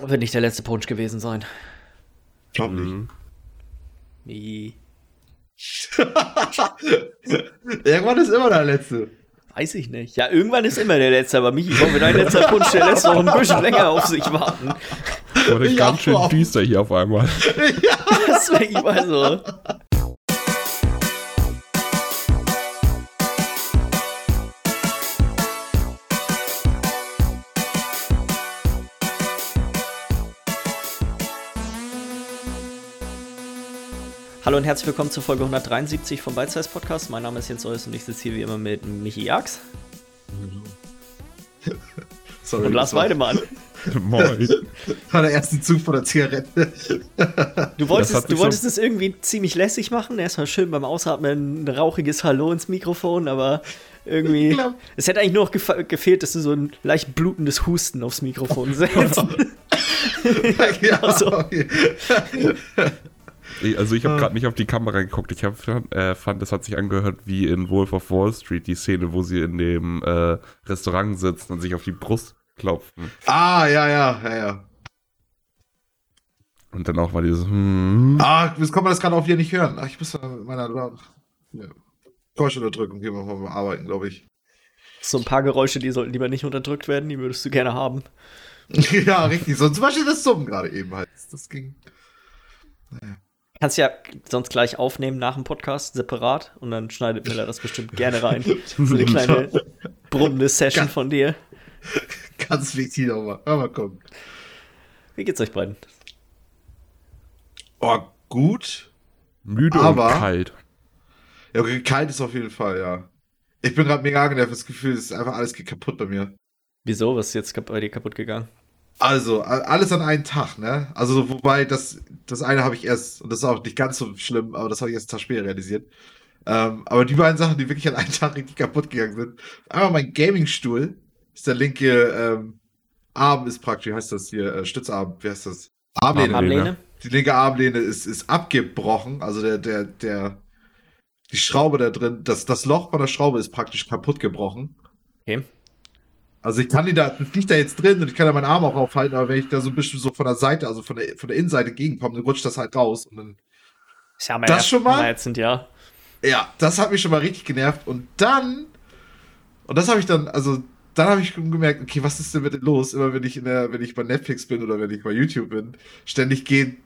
Wird nicht der letzte Punsch gewesen sein. Glaub nicht. Mhm. Nee. Irgendwann ist immer der letzte. Weiß ich nicht. Ja, irgendwann ist immer der letzte, aber Michi, komm, wenn dein letzter Punsch, der lässt noch ein bisschen länger auf sich warten. Wurde Ja, ganz schön düster hier auf einmal. Das wäre immer so. Hallo und herzlich willkommen zur Folge 173 vom Bite Size Podcast. Mein Name ist Jens Eus und ich sitze hier wie immer mit Michi Jax Sorry, und Lars Weidemann. Moin. war der erste Zug von der Zigarette. Du wolltest, du wolltest so- es irgendwie ziemlich lässig machen. Erstmal schön beim Ausatmen ein rauchiges Hallo ins Mikrofon, aber irgendwie. Es hätte eigentlich nur noch gefe- gefehlt, dass du so ein leicht blutendes Husten aufs Mikrofon setzt. ja, Also. okay. Also ich habe gerade nicht auf die Kamera geguckt. Ich hab, äh, fand, das hat sich angehört wie in Wolf of Wall Street, die Szene, wo sie in dem äh, Restaurant sitzen und sich auf die Brust klopfen. Ah, ja, ja, ja, ja. Und dann auch mal dieses hm, Ah, jetzt kann man das gerade auch hier nicht hören. Ach, ich muss da mit meiner ja. Geräuschunterdrückung hier mal arbeiten, glaube ich. so ein paar Geräusche, die sollten lieber nicht unterdrückt werden, die würdest du gerne haben. ja, richtig. So, zum Beispiel das Summen gerade eben halt. Das ging. Kannst ja sonst gleich aufnehmen nach dem Podcast separat und dann schneidet Miller das bestimmt gerne rein. So eine kleine brummende Session Ganz- von dir. Ganz wichtig nochmal. Hör mal gucken. Wie geht's euch beiden? Oh, gut. müde Aber- und kalt. Ja, okay, kalt ist auf jeden Fall, ja. Ich bin gerade mega angenervt. Das Gefühl, es ist einfach alles geht kaputt bei mir. Wieso? Was ist jetzt bei dir kaputt gegangen? Also, alles an einem Tag, ne? Also, wobei, das, das eine habe ich erst, und das ist auch nicht ganz so schlimm, aber das habe ich erst einen Tag später realisiert. Ähm, aber die beiden Sachen, die wirklich an einem Tag richtig kaputt gegangen sind. Einmal mein Gaming-Stuhl, ist der linke ähm, Arm ist praktisch, wie heißt das hier, äh, Stützarm, wie heißt das? Armlehne. Armlehne. Armlehne? Die linke Armlehne ist, ist abgebrochen, also der, der, der, die Schraube da drin, das, das Loch von der Schraube ist praktisch kaputt gebrochen. Okay. Also ich kann die da, das liegt da jetzt drin und ich kann da meinen Arm auch aufhalten, aber wenn ich da so ein bisschen so von der Seite, also von der, von der Innenseite gegenkomme, dann rutscht das halt raus. Und dann, Das, haben wir Das schon mal? sind ja. ja, das hat mich schon mal richtig genervt. Und dann, und das habe ich dann, also dann habe ich gemerkt, okay, was ist denn mit los? Immer wenn ich in der, wenn ich bei Netflix bin oder wenn ich bei YouTube bin, ständig geht,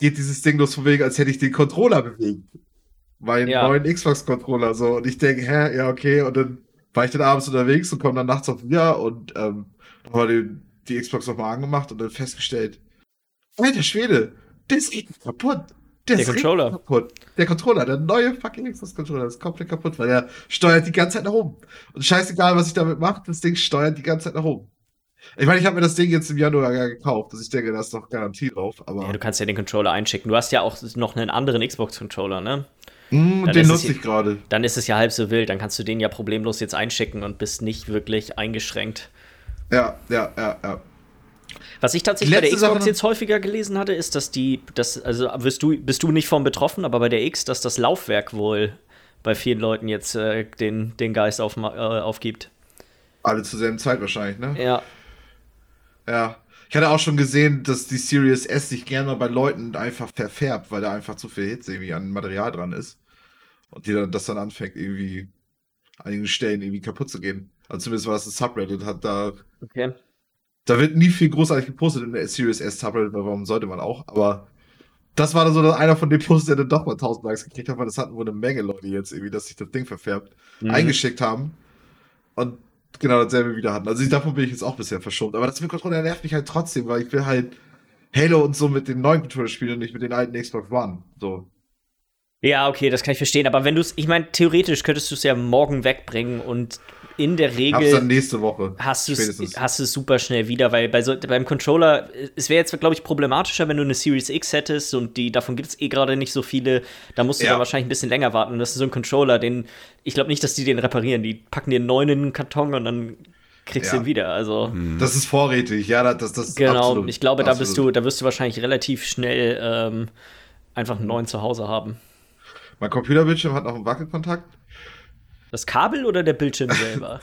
geht dieses Ding los von wegen, als hätte ich den Controller bewegt. Meinen Ja. neuen Xbox-Controller so. Und ich denke, hä, ja, okay. Und dann war ich dann abends unterwegs und komme dann nachts auf wieder und ähm, dann war die, die Xbox nochmal angemacht und dann festgestellt, alter Schwede, der ist richtig kaputt. Der, Der Controller. kaputt. Der Controller, der neue fucking Xbox-Controller ist komplett kaputt, weil der steuert die ganze Zeit nach oben. Und scheißegal, was ich damit mache, das Ding steuert die ganze Zeit nach oben. Ich meine, ich habe mir das Ding jetzt im Januar ja gekauft, also ich denke, da ist noch Garantie drauf, aber ja. Du kannst ja den Controller einschicken. Du hast ja auch noch einen anderen Xbox-Controller, ne? Mm, den nutze ich gerade. Dann ist es ja halb so wild. Dann kannst du den ja problemlos jetzt einschicken und bist nicht wirklich eingeschränkt. Ja, ja, ja, ja. Was ich tatsächlich bei der Xbox Sache jetzt häufiger gelesen hatte, ist, dass die, das, also wirst du, bist du nicht von betroffen, aber bei der X, dass das Laufwerk wohl bei vielen Leuten jetzt äh, den, den Geist auf, äh, aufgibt. Alle zur selben Zeit wahrscheinlich, ne? Ja. Ja. Ich hatte auch schon gesehen, dass die Series S sich gerne bei Leuten einfach verfärbt, weil da einfach zu viel Hitze irgendwie an Material dran ist. Und die dann, das dann anfängt, irgendwie an einigen Stellen irgendwie kaputt zu gehen. Also zumindest war das ein Subreddit, hat da, Okay. da wird nie viel großartig gepostet in der Series S Subreddit, weil warum sollte man auch, aber das war dann so einer von den Posts, der dann doch mal 1000 Likes gekriegt hat, weil das hatten wohl eine Menge Leute jetzt irgendwie, dass sich das Ding verfärbt, Mhm. eingeschickt haben und genau dasselbe wieder hatten. Also davon bin ich jetzt auch bisher verschont. Aber das mit Controller nervt mich halt trotzdem, weil ich will halt Halo und so mit den neuen Controller spielen und nicht mit den alten Xbox One. So. Ja, okay, das kann ich verstehen. Aber wenn du es, ich meine, theoretisch könntest du es ja morgen wegbringen und in der Hab's Regel dann nächste Woche. hast du es spätestens. hast du's super schnell wieder, weil bei so, beim Controller, es wäre jetzt, glaube ich, problematischer, wenn du eine Series X hättest und die, davon gibt es eh gerade nicht so viele, da musst du Ja. dann wahrscheinlich ein bisschen länger warten. Und das ist so ein Controller, den, ich glaube nicht, dass die den reparieren. Die packen dir einen neuen in den Karton und dann kriegst du Ja. ihn wieder. Also, Das ist vorrätig, ja, das, das, genau, absolut, ich glaube, da bist du, da wirst du wahrscheinlich relativ schnell ähm, einfach einen neuen zu Hause haben. Mein Computerbildschirm hat noch einen Wackelkontakt. Das Kabel oder der Bildschirm selber?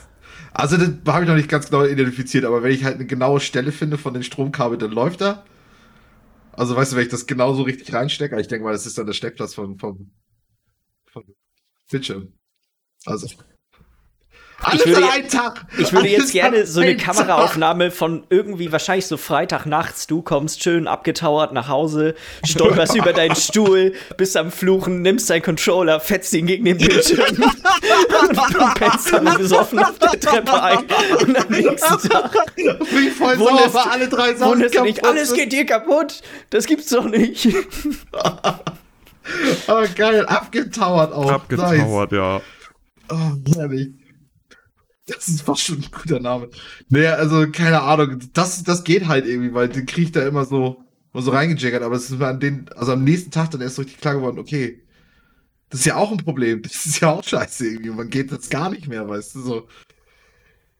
Also, das habe ich noch nicht ganz genau identifiziert, aber wenn ich halt eine genaue Stelle finde von den Stromkabeln, dann läuft er. Also, weißt du, wenn ich das genauso richtig reinstecke, ich denke mal, das ist dann der Steckplatz von, vom, vom Bildschirm. Also. Alles würde, an einen Tag. Ich würde Alles jetzt gerne so eine einen Tag. Kameraaufnahme von irgendwie wahrscheinlich so Freitagnachts. Du kommst schön abgetauert nach Hause, stolperst über deinen Stuhl, bist am Fluchen, nimmst deinen Controller, fetzt ihn gegen den Bildschirm und pennst dann besoffen auf der Treppe ein. Und am nächsten Tag Wie voll Wunderst sauer, alle drei Sachen wunderst du nicht, kaputt alles geht dir kaputt. Das gibt's doch nicht. Oh, geil, abgetauert auch. Abgetauert, ja. Nice. Oh, herrlich. Das ist fast schon ein guter Name. Naja, also, keine Ahnung. Das, das geht halt irgendwie, weil den krieg ich da immer so, immer so reingejaggert. Aber es ist mir an den, also am nächsten Tag dann erst richtig klar geworden, okay, das ist ja auch ein Problem. Das ist ja auch scheiße irgendwie. Man geht jetzt gar nicht mehr, weißt du, so.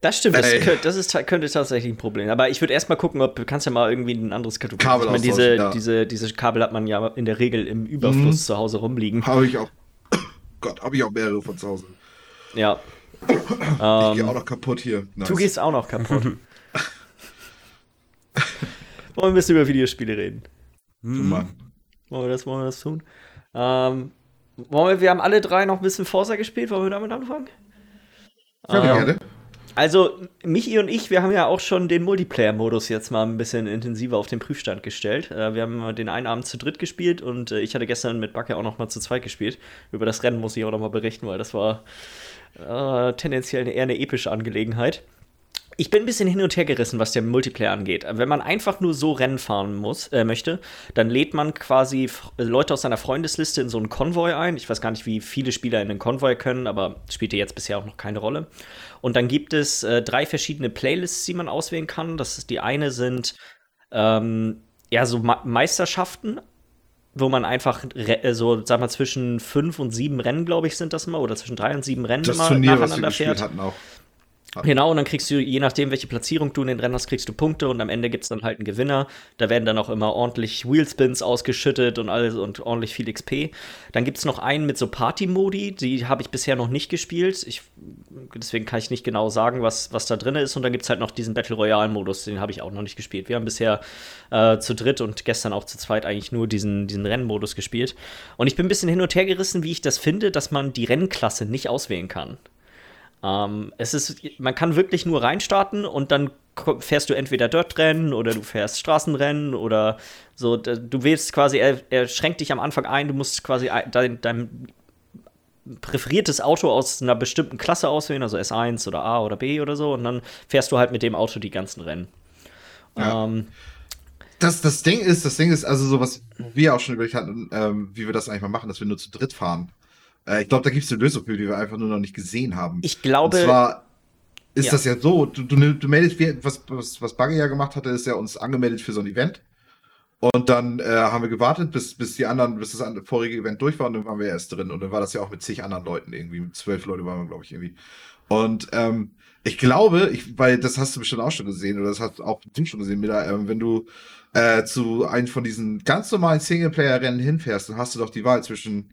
Das stimmt, das, könnte, das ist, könnte tatsächlich ein Problem. Aber ich würde erstmal gucken, ob du kannst ja mal irgendwie ein anderes Kabel. Kabel ich meine, diese, ja. diese, diese Kabel hat man ja in der Regel im Überfluss Mhm. zu Hause rumliegen. Habe ich auch. Gott, habe ich auch mehrere von zu Hause. Ja. Ich gehe Ähm, auch noch kaputt hier. Nice. du gehst auch noch kaputt. Wollen wir ein bisschen über Videospiele reden? Du mal. Wollen wir das, wollen wir das tun? Ähm, wollen wir, wir haben alle drei noch ein bisschen Forza gespielt. Wollen wir damit anfangen? Ja, Ähm, gerne. Also, Michi und ich, wir haben ja auch schon den Multiplayer-Modus jetzt mal ein bisschen intensiver auf den Prüfstand gestellt. Äh, wir haben den einen Abend zu dritt gespielt und äh, ich hatte gestern mit Backe auch noch mal zu zweit gespielt. Über das Rennen muss ich auch noch mal berichten, weil das war äh, tendenziell eher eine epische Angelegenheit. Ich bin ein bisschen hin und her gerissen, was der Multiplayer angeht. Wenn man einfach nur so Rennen fahren muss, äh, möchte, dann lädt man quasi F- Leute aus seiner Freundesliste in so einen Konvoi ein. Ich weiß gar nicht, wie viele Spieler in den Konvoi können, aber spielte jetzt bisher auch noch keine Rolle. Und dann gibt es äh, drei verschiedene Playlists, die man auswählen kann. Das ist, die eine sind ähm, ja so Ma Meisterschaften, wo man einfach äh, so, sag mal, zwischen fünf und sieben Rennen, glaube ich, sind das immer, oder zwischen drei und sieben Rennen Das immer Turnier, was wir nacheinander fährt. hatten auch. Genau, und dann kriegst du, je nachdem, welche Platzierung du in den Rennen hast, kriegst du Punkte und am Ende gibt es dann halt einen Gewinner. Da werden dann auch immer ordentlich Wheelspins ausgeschüttet und alles und ordentlich viel XP. Dann gibt es noch einen mit so Party-Modi, die habe ich bisher noch nicht gespielt. Ich, deswegen kann ich nicht genau sagen, was, was da drin ist. Und dann gibt es halt noch diesen Battle Royale-Modus, den habe ich auch noch nicht gespielt. Wir haben bisher äh, zu dritt und gestern auch zu zweit eigentlich nur diesen, diesen Rennmodus gespielt. Und ich bin ein bisschen hin und her gerissen, wie ich das finde, dass man die Rennklasse nicht auswählen kann. Ähm, es ist, man kann wirklich nur reinstarten und dann fährst du entweder Dirt-Rennen oder du fährst Straßenrennen oder so. Du wählst quasi, er, er schränkt dich am Anfang ein, du musst quasi ein- dein, dein präferiertes Auto aus einer bestimmten Klasse auswählen, also S1 oder A oder B oder so, und dann fährst du halt mit dem Auto die ganzen Rennen. Ja. Ähm, Das, das Ding ist, das Ding ist, also so was wir auch schon überlegt hatten, ähm, wie wir das eigentlich mal machen, dass wir nur zu dritt fahren. Äh, ich glaube, da gibt es eine Lösung für, die wir einfach nur noch nicht gesehen haben. ich glaube, Und zwar ist Ja. das ja so, du, du, du meldest, was, was, was Buggy ja gemacht hatte, ist ja uns angemeldet für so ein Event. Und dann äh, haben wir gewartet, bis, bis die anderen, bis das vorige Event durch war und dann waren wir erst drin. Und dann war das ja auch mit zig anderen Leuten irgendwie. Mit zwölf Leute waren wir, glaube ich, irgendwie. Und ähm, ich glaube, ich, weil das hast du bestimmt auch schon gesehen, oder das hast auch du schon gesehen, Mila, ähm, wenn du äh, zu einem von diesen ganz normalen Singleplayer-Rennen hinfährst, dann hast du doch die Wahl zwischen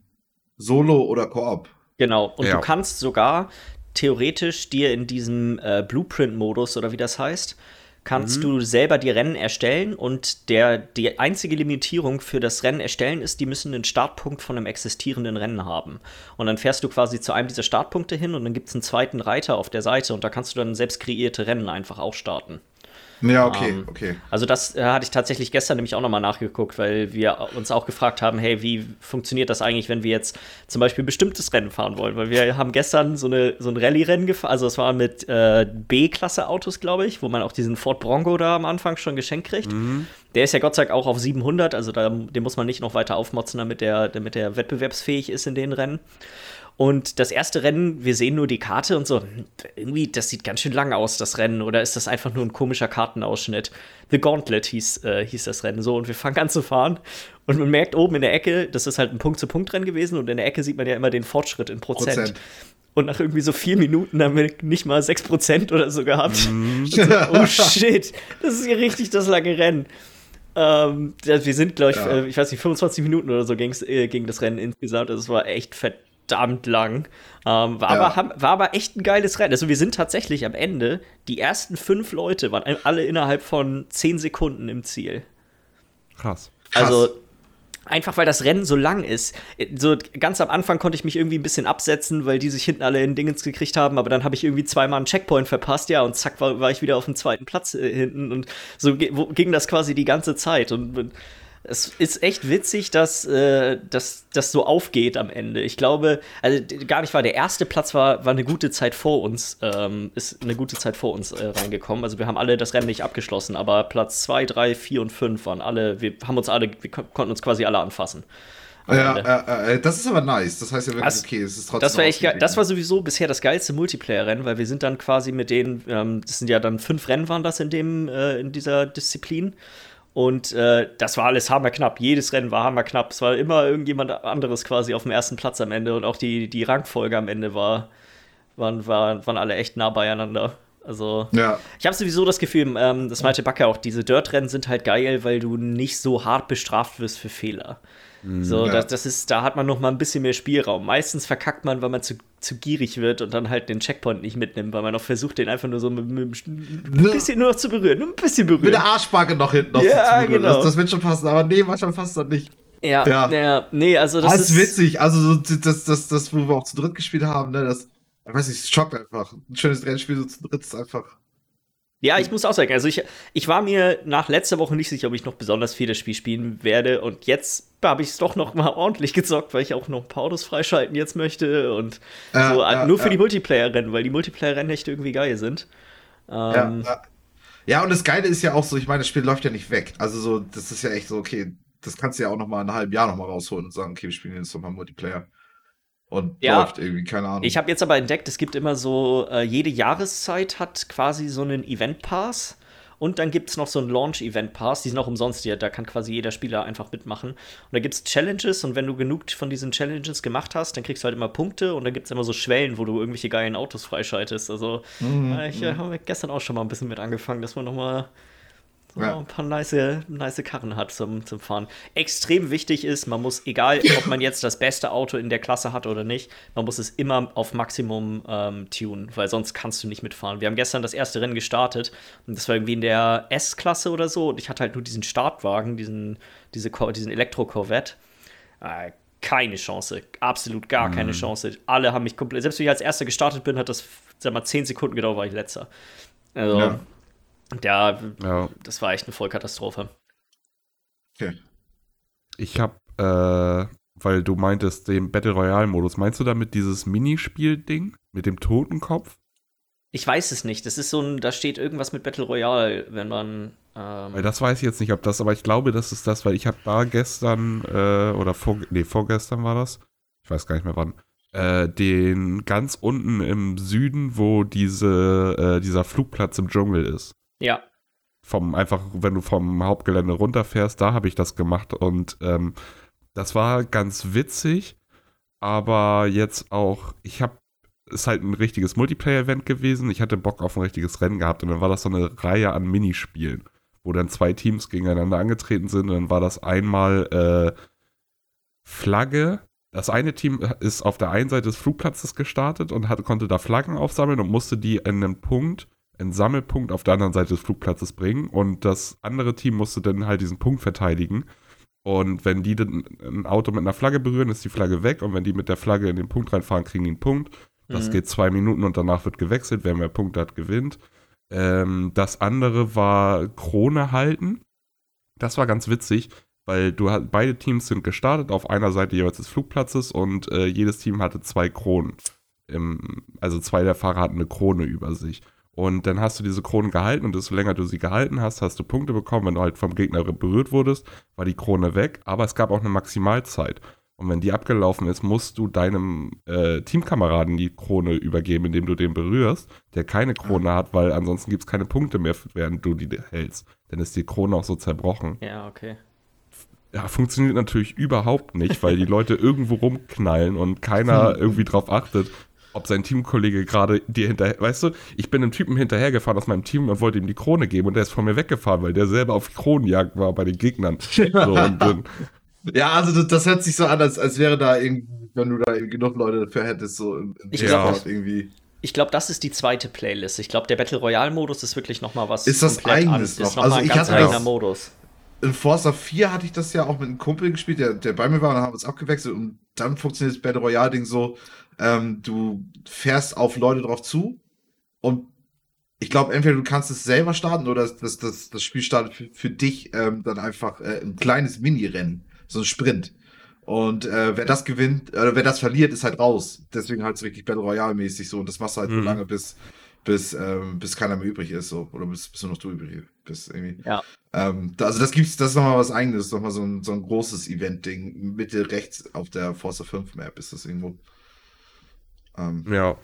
Solo oder Koop. Genau, und Ja. du kannst sogar theoretisch dir in diesem äh, Blueprint-Modus oder wie das heißt, kannst du selber die Rennen erstellen und der, die einzige Limitierung für das Rennen erstellen ist, die müssen einen Startpunkt von einem existierenden Rennen haben. Und dann fährst du quasi zu einem dieser Startpunkte hin und dann gibt es einen zweiten Reiter auf der Seite und da kannst du dann selbst kreierte Rennen einfach auch starten. Ja, okay, Ähm, okay. Also das äh, hatte ich tatsächlich gestern nämlich auch nochmal nachgeguckt, weil wir uns auch gefragt haben, hey, wie funktioniert das eigentlich, wenn wir jetzt zum Beispiel ein bestimmtes Rennen fahren wollen? Weil wir haben gestern so, eine, so ein Rallye-Rennen gefahren, also es war mit äh, B-Klasse-Autos, glaube ich, wo man auch diesen Ford Bronco da am Anfang schon geschenkt kriegt. Der ist ja Gott sei Dank auch auf 700, also da, den muss man nicht noch weiter aufmotzen, damit der, damit der wettbewerbsfähig ist in den Rennen. Und das erste Rennen, wir sehen nur die Karte und so, hm, irgendwie, das sieht ganz schön lang aus, das Rennen. Oder ist das einfach nur ein komischer Kartenausschnitt? The Gauntlet hieß, äh, hieß das Rennen so. Und wir fangen an zu fahren. Und man merkt oben in der Ecke, das ist halt ein Punkt-zu-Punkt-Rennen gewesen. Und in der Ecke sieht man ja immer den Fortschritt in Prozent. Prozent. Und nach irgendwie so vier Minuten haben wir nicht mal 6% oder so gehabt. Und so, oh shit, das ist hier richtig das lange Rennen. Ähm, wir sind, glaube ich, Ja. äh, ich weiß nicht, 25 Minuten oder so ging's, äh, ging das Rennen insgesamt. Also es war echt fett, verdammt lang. Ähm, war, Ja. aber, haben, war aber echt ein geiles Rennen. Also wir sind tatsächlich am Ende, die ersten fünf Leute waren alle innerhalb von zehn Sekunden im Ziel. Krass. Krass. Also einfach weil das Rennen so lang ist. So ganz am Anfang konnte ich mich irgendwie ein bisschen absetzen, weil die sich hinten alle in Dingens gekriegt haben, aber dann habe ich irgendwie zweimal einen Checkpoint verpasst, ja, und zack war, war ich wieder auf dem zweiten Platz äh, hinten und so ging das quasi die ganze Zeit und es ist echt witzig, dass äh, dass das so aufgeht am Ende. Ich glaube, also gar nicht war der erste Platz war war eine gute Zeit vor uns, ähm, ist eine gute Zeit vor uns äh, reingekommen. Also wir haben alle das Rennen nicht abgeschlossen, aber Platz 2, 3, 4 und 5 waren alle, wir haben uns alle, wir kon- konnten uns quasi alle anfassen. Ja, äh, das ist aber nice. Das heißt ja wirklich, Das- okay, es ist trotzdem. Das war echt. Das war sowieso bisher das geilste Multiplayer-Rennen, weil wir sind dann quasi mit denen, ähm, das sind ja dann fünf Rennen waren das in dem, äh, in dieser Disziplin. Und äh, das war alles hammerknapp. Jedes Rennen war hammerknapp. Es war immer irgendjemand anderes quasi auf dem ersten Platz am Ende und auch die, die Rangfolge am Ende war, waren, waren, waren alle echt nah beieinander. Also, Ja. ich habe sowieso das Gefühl, ähm, das meinte Backe auch, diese Dirt-Rennen sind halt geil, weil du nicht so hart bestraft wirst für Fehler. So, Ja. das, das ist, da hat man noch mal ein bisschen mehr Spielraum. Meistens verkackt man, weil man zu, zu gierig wird und dann halt den Checkpoint nicht mitnimmt, weil man noch versucht, den einfach nur so mit, mit ein bisschen nur noch zu berühren, nur ein bisschen Mit berühren. der Arschbacke noch hinten noch Ja, zu berühren. genau. Das, das wird schon passen, aber nee, manchmal passt das nicht. Ja, Ja. ja. nee, also das, Das, ist ist witzig. Also, so, das, das, das, wo wir auch zu dritt gespielt haben, ne, das, ich weiß nicht, es schockt einfach. Ein schönes Rennspiel so zu dritt ist einfach. Ja, ich muss auch sagen, also ich, ich war mir nach letzter Woche nicht sicher, ob ich noch besonders viel das Spiel spielen werde. Und jetzt habe ich es doch noch mal ordentlich gezockt, weil ich auch noch ein paar Autos freischalten jetzt möchte. Und Ja, so, ja, nur für ja. die Multiplayer-Rennen, weil die Multiplayer-Rennen echt irgendwie geil sind. Ja, Ähm, ja. und das Geile ist ja auch so, ich meine, das Spiel läuft ja nicht weg. Also so, das ist ja echt so, okay, das kannst du ja auch noch mal in einem halben Jahr noch mal rausholen und sagen, okay, wir spielen jetzt noch mal Multiplayer. Und läuft irgendwie, keine Ahnung. Ich habe jetzt aber entdeckt, es gibt immer so, äh, jede Jahreszeit hat quasi so einen Event-Pass. Und dann gibt es noch so einen Launch-Event-Pass, die sind auch umsonst hier, da kann quasi jeder Spieler einfach mitmachen. Und da gibt es Challenges und wenn du genug von diesen Challenges gemacht hast, dann kriegst du halt immer Punkte und dann gibt es immer so Schwellen, wo du irgendwelche geilen Autos freischaltest. Also, Mhm, äh, ich äh, habe gestern auch schon mal ein bisschen mit angefangen, dass man noch mal so Ja. ein paar nice, nice Karren hat zum, zum Fahren. Extrem wichtig ist, man muss, egal ob man jetzt das beste Auto in der Klasse hat oder nicht, man muss es immer auf Maximum ähm, tunen, weil sonst kannst du nicht mitfahren. Wir haben gestern das erste Rennen gestartet und das war irgendwie in der S-Klasse oder so und ich hatte halt nur diesen Startwagen, diesen, diese, diesen Elektro-Corvette. Äh, keine Chance, absolut gar keine Chance. Alle haben mich komplett, selbst wenn ich als Erster gestartet bin, hat das, sag mal, 10 Sekunden gedauert, war ich Letzter. Also, Ja. Ja, Ja, das war echt eine Vollkatastrophe. okay. ich habe, äh, weil du meintest, den Battle Royale-Modus, meinst du damit dieses Minispiel-Ding mit dem Totenkopf? Ich weiß es nicht. Das ist so ein, da steht irgendwas mit Battle Royale, wenn man. Weil Ähm, das weiß ich jetzt nicht, ob das, aber ich glaube, das ist das, weil ich habe da gestern, äh, oder vor, nee, vorgestern war das, ich weiß gar nicht mehr wann, äh, den ganz unten im Süden, wo diese, äh, dieser Flugplatz im Dschungel ist. Ja, vom einfach, wenn du vom Hauptgelände runterfährst, da habe ich das gemacht und ähm, das war ganz witzig, aber jetzt auch, ich habe, ist halt ein richtiges Multiplayer-Event gewesen. Ich hatte Bock auf ein richtiges Rennen gehabt und dann war das so eine Reihe an Minispielen, wo dann zwei Teams gegeneinander angetreten sind und dann war das einmal äh, Flagge. Das eine Team ist auf der einen Seite des Flugplatzes gestartet und hat, konnte da Flaggen aufsammeln und musste die in einem Punkt einen Sammelpunkt auf der anderen Seite des Flugplatzes bringen und das andere Team musste dann halt diesen Punkt verteidigen. Und wenn die dann ein Auto mit einer Flagge berühren, ist die Flagge weg und wenn die mit der Flagge in den Punkt reinfahren, kriegen die einen Punkt. Das Mhm. geht zwei Minuten und danach wird gewechselt. Wer mehr Punkte hat, gewinnt. Ähm, das andere war Krone halten. Das war ganz witzig, weil du hat, beide Teams sind gestartet auf einer Seite jeweils des Flugplatzes und äh, jedes Team hatte zwei Kronen. Im, also zwei der Fahrer hatten eine Krone über sich. Und dann hast du diese Krone gehalten und desto länger du sie gehalten hast, hast du Punkte bekommen. Wenn du halt vom Gegner berührt wurdest, war die Krone weg. Aber es gab auch eine Maximalzeit. Und wenn die abgelaufen ist, musst du deinem äh, Teamkameraden die Krone übergeben, indem du den berührst, der keine Krone hat, weil ansonsten gibt es keine Punkte mehr, während du die hältst. Dann ist die Krone auch so zerbrochen. ja, okay. Ja, funktioniert natürlich überhaupt nicht, weil die Leute irgendwo rumknallen und keiner irgendwie drauf achtet, ob sein Teamkollege gerade dir hinterher, weißt du, ich bin einem Typen hinterhergefahren aus meinem Team und wollte ihm die Krone geben und der ist von mir weggefahren, weil der selber auf Kronenjagd war bei den Gegnern. So, und dann, Ja, also das, das hört sich so an, als, als wäre da irgendwie wenn du da genug Leute dafür hättest, so im, im Ich glaub, Discord irgendwie. Ich glaube, das ist die zweite Playlist. Ich glaube, der Battle Royale Modus ist wirklich noch mal was Ist das eigenes anderes. noch? Ist noch Also mal ein ich ganz hatte eigener das- Modus. In Forza 4 hatte ich das ja auch mit einem Kumpel gespielt, der, der bei mir war und dann haben wir uns abgewechselt und dann funktioniert das Battle Royale-Ding so, ähm, du fährst auf Leute drauf zu und ich glaube, entweder du kannst es selber starten oder das, das, das, Spiel startet für, für dich ähm, dann einfach äh, ein kleines Mini-Rennen, so ein Sprint. Und äh, wer das gewinnt, oder wer das verliert, ist halt raus. Deswegen halt so richtig Battle Royale-mäßig so. Und das machst du halt so Mhm. lange, bis, bis, ähm, bis keiner mehr übrig ist, so. Oder bis, bis nur noch du übrig bist, irgendwie. Ja. Ähm, da, also das gibt's, das ist nochmal was eigenes, nochmal so ein, so ein großes Event-Ding. Mitte rechts auf der Forza 5 Map ist das irgendwo. Ähm, Ja.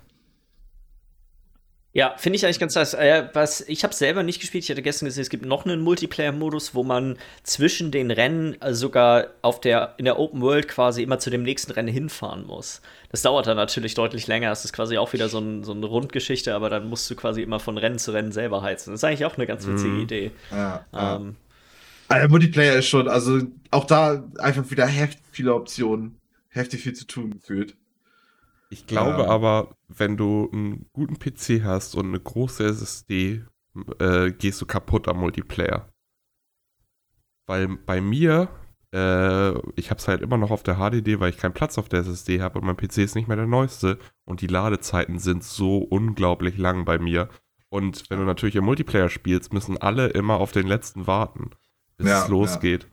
Ja, finde ich eigentlich ganz nice. Äh, was, ich habe selber nicht gespielt. Ich hatte gestern gesehen, es gibt noch einen Multiplayer-Modus, wo man zwischen den Rennen äh, sogar auf der, in der Open World quasi immer zu dem nächsten Rennen hinfahren muss. Das dauert dann natürlich deutlich länger. Das ist quasi auch wieder so, ein, so eine Rundgeschichte, aber dann musst du quasi immer von Rennen zu Rennen selber heizen. Das ist eigentlich auch eine ganz witzige Mhm. Idee. ja, ja. Ähm, Ah, der Multiplayer ist schon, also auch da einfach wieder heftig viele Optionen, heftig viel zu tun gefühlt. Ich glaube Ähm. aber, wenn du einen guten PC hast und eine große SSD, äh, gehst du kaputt am Multiplayer. Weil bei mir, äh, ich habe es halt immer noch auf der HDD, weil ich keinen Platz auf der SSD habe und mein PC ist nicht mehr der neueste und die Ladezeiten sind so unglaublich lang bei mir. Und wenn du natürlich im Multiplayer spielst, müssen alle immer auf den letzten warten, bis Ja, es losgeht.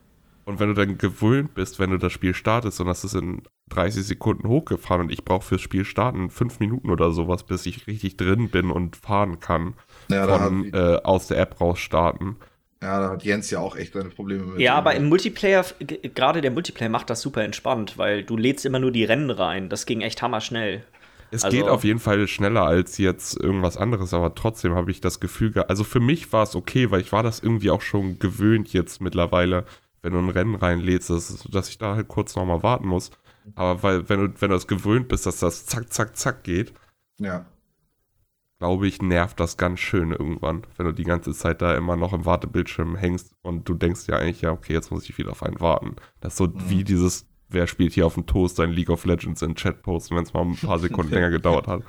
Und wenn du dann gewöhnt bist, wenn du das Spiel startest und das ist in 30 Sekunden hochgefahren und ich brauche fürs Spiel starten 5 Minuten oder sowas, bis ich richtig drin bin und fahren kann, Ja, von hat, äh, aus der App raus starten. ja, da hat Jens ja auch echt seine Probleme mit. ja, aber im Multiplayer, gerade der Multiplayer macht das super entspannt, weil du lädst immer nur die Rennen rein. Das ging echt hammerschnell. Es Also- geht auf jeden Fall schneller als jetzt irgendwas anderes, aber trotzdem habe ich das Gefühl, ge- also für mich war es okay, weil ich war das irgendwie auch schon gewöhnt jetzt mittlerweile, wenn du ein Rennen reinlädst, dass, dass ich da halt kurz nochmal warten muss. Aber weil, wenn du, wenn du es gewöhnt bist, dass das zack, zack, zack geht, Ja. glaube ich, nervt das ganz schön irgendwann, wenn du die ganze Zeit da immer noch im Wartebildschirm hängst und du denkst ja eigentlich, ja, okay, jetzt muss ich wieder auf einen warten. Das ist so Mhm. wie dieses, wer spielt hier auf dem Toast sein League of Legends in Chat posten, wenn es mal ein paar Sekunden länger gedauert hat.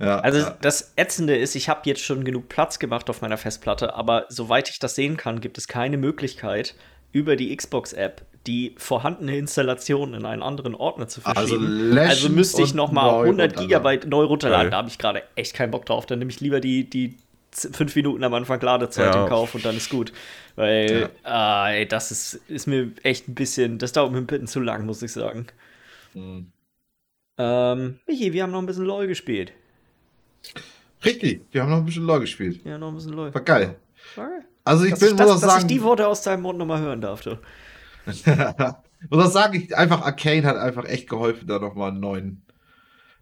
Ja, Also ja. das Ätzende ist, ich habe jetzt schon genug Platz gemacht auf meiner Festplatte, aber soweit ich das sehen kann, gibt es keine Möglichkeit, über die Xbox-App die vorhandene Installation in einen anderen Ordner zu Also verschieben. löschen Also, müsste ich noch mal neu 100 runterladen. Gigabyte neu runterladen. Geil. Da habe ich gerade echt keinen Bock drauf. Dann nehme ich lieber die, die fünf Minuten am Anfang Ladezeit Ja. in Kauf und dann ist gut. Weil, ah, ey, das ist, ist mir echt ein bisschen, das dauert mir ein bisschen zu lang, muss ich sagen. Mhm. Ähm, Michi, wir haben noch ein bisschen LOL gespielt. Richtig, wir haben noch ein bisschen LOL gespielt. Ja, noch ein bisschen LOL. War geil. Okay. Also ich dass bin, ich, muss das, auch dass ich sagen, die Worte aus deinem Mund nochmal hören darf. Du. muss auch sagen, ich, einfach Arcane hat einfach echt geholfen, da nochmal einen neuen,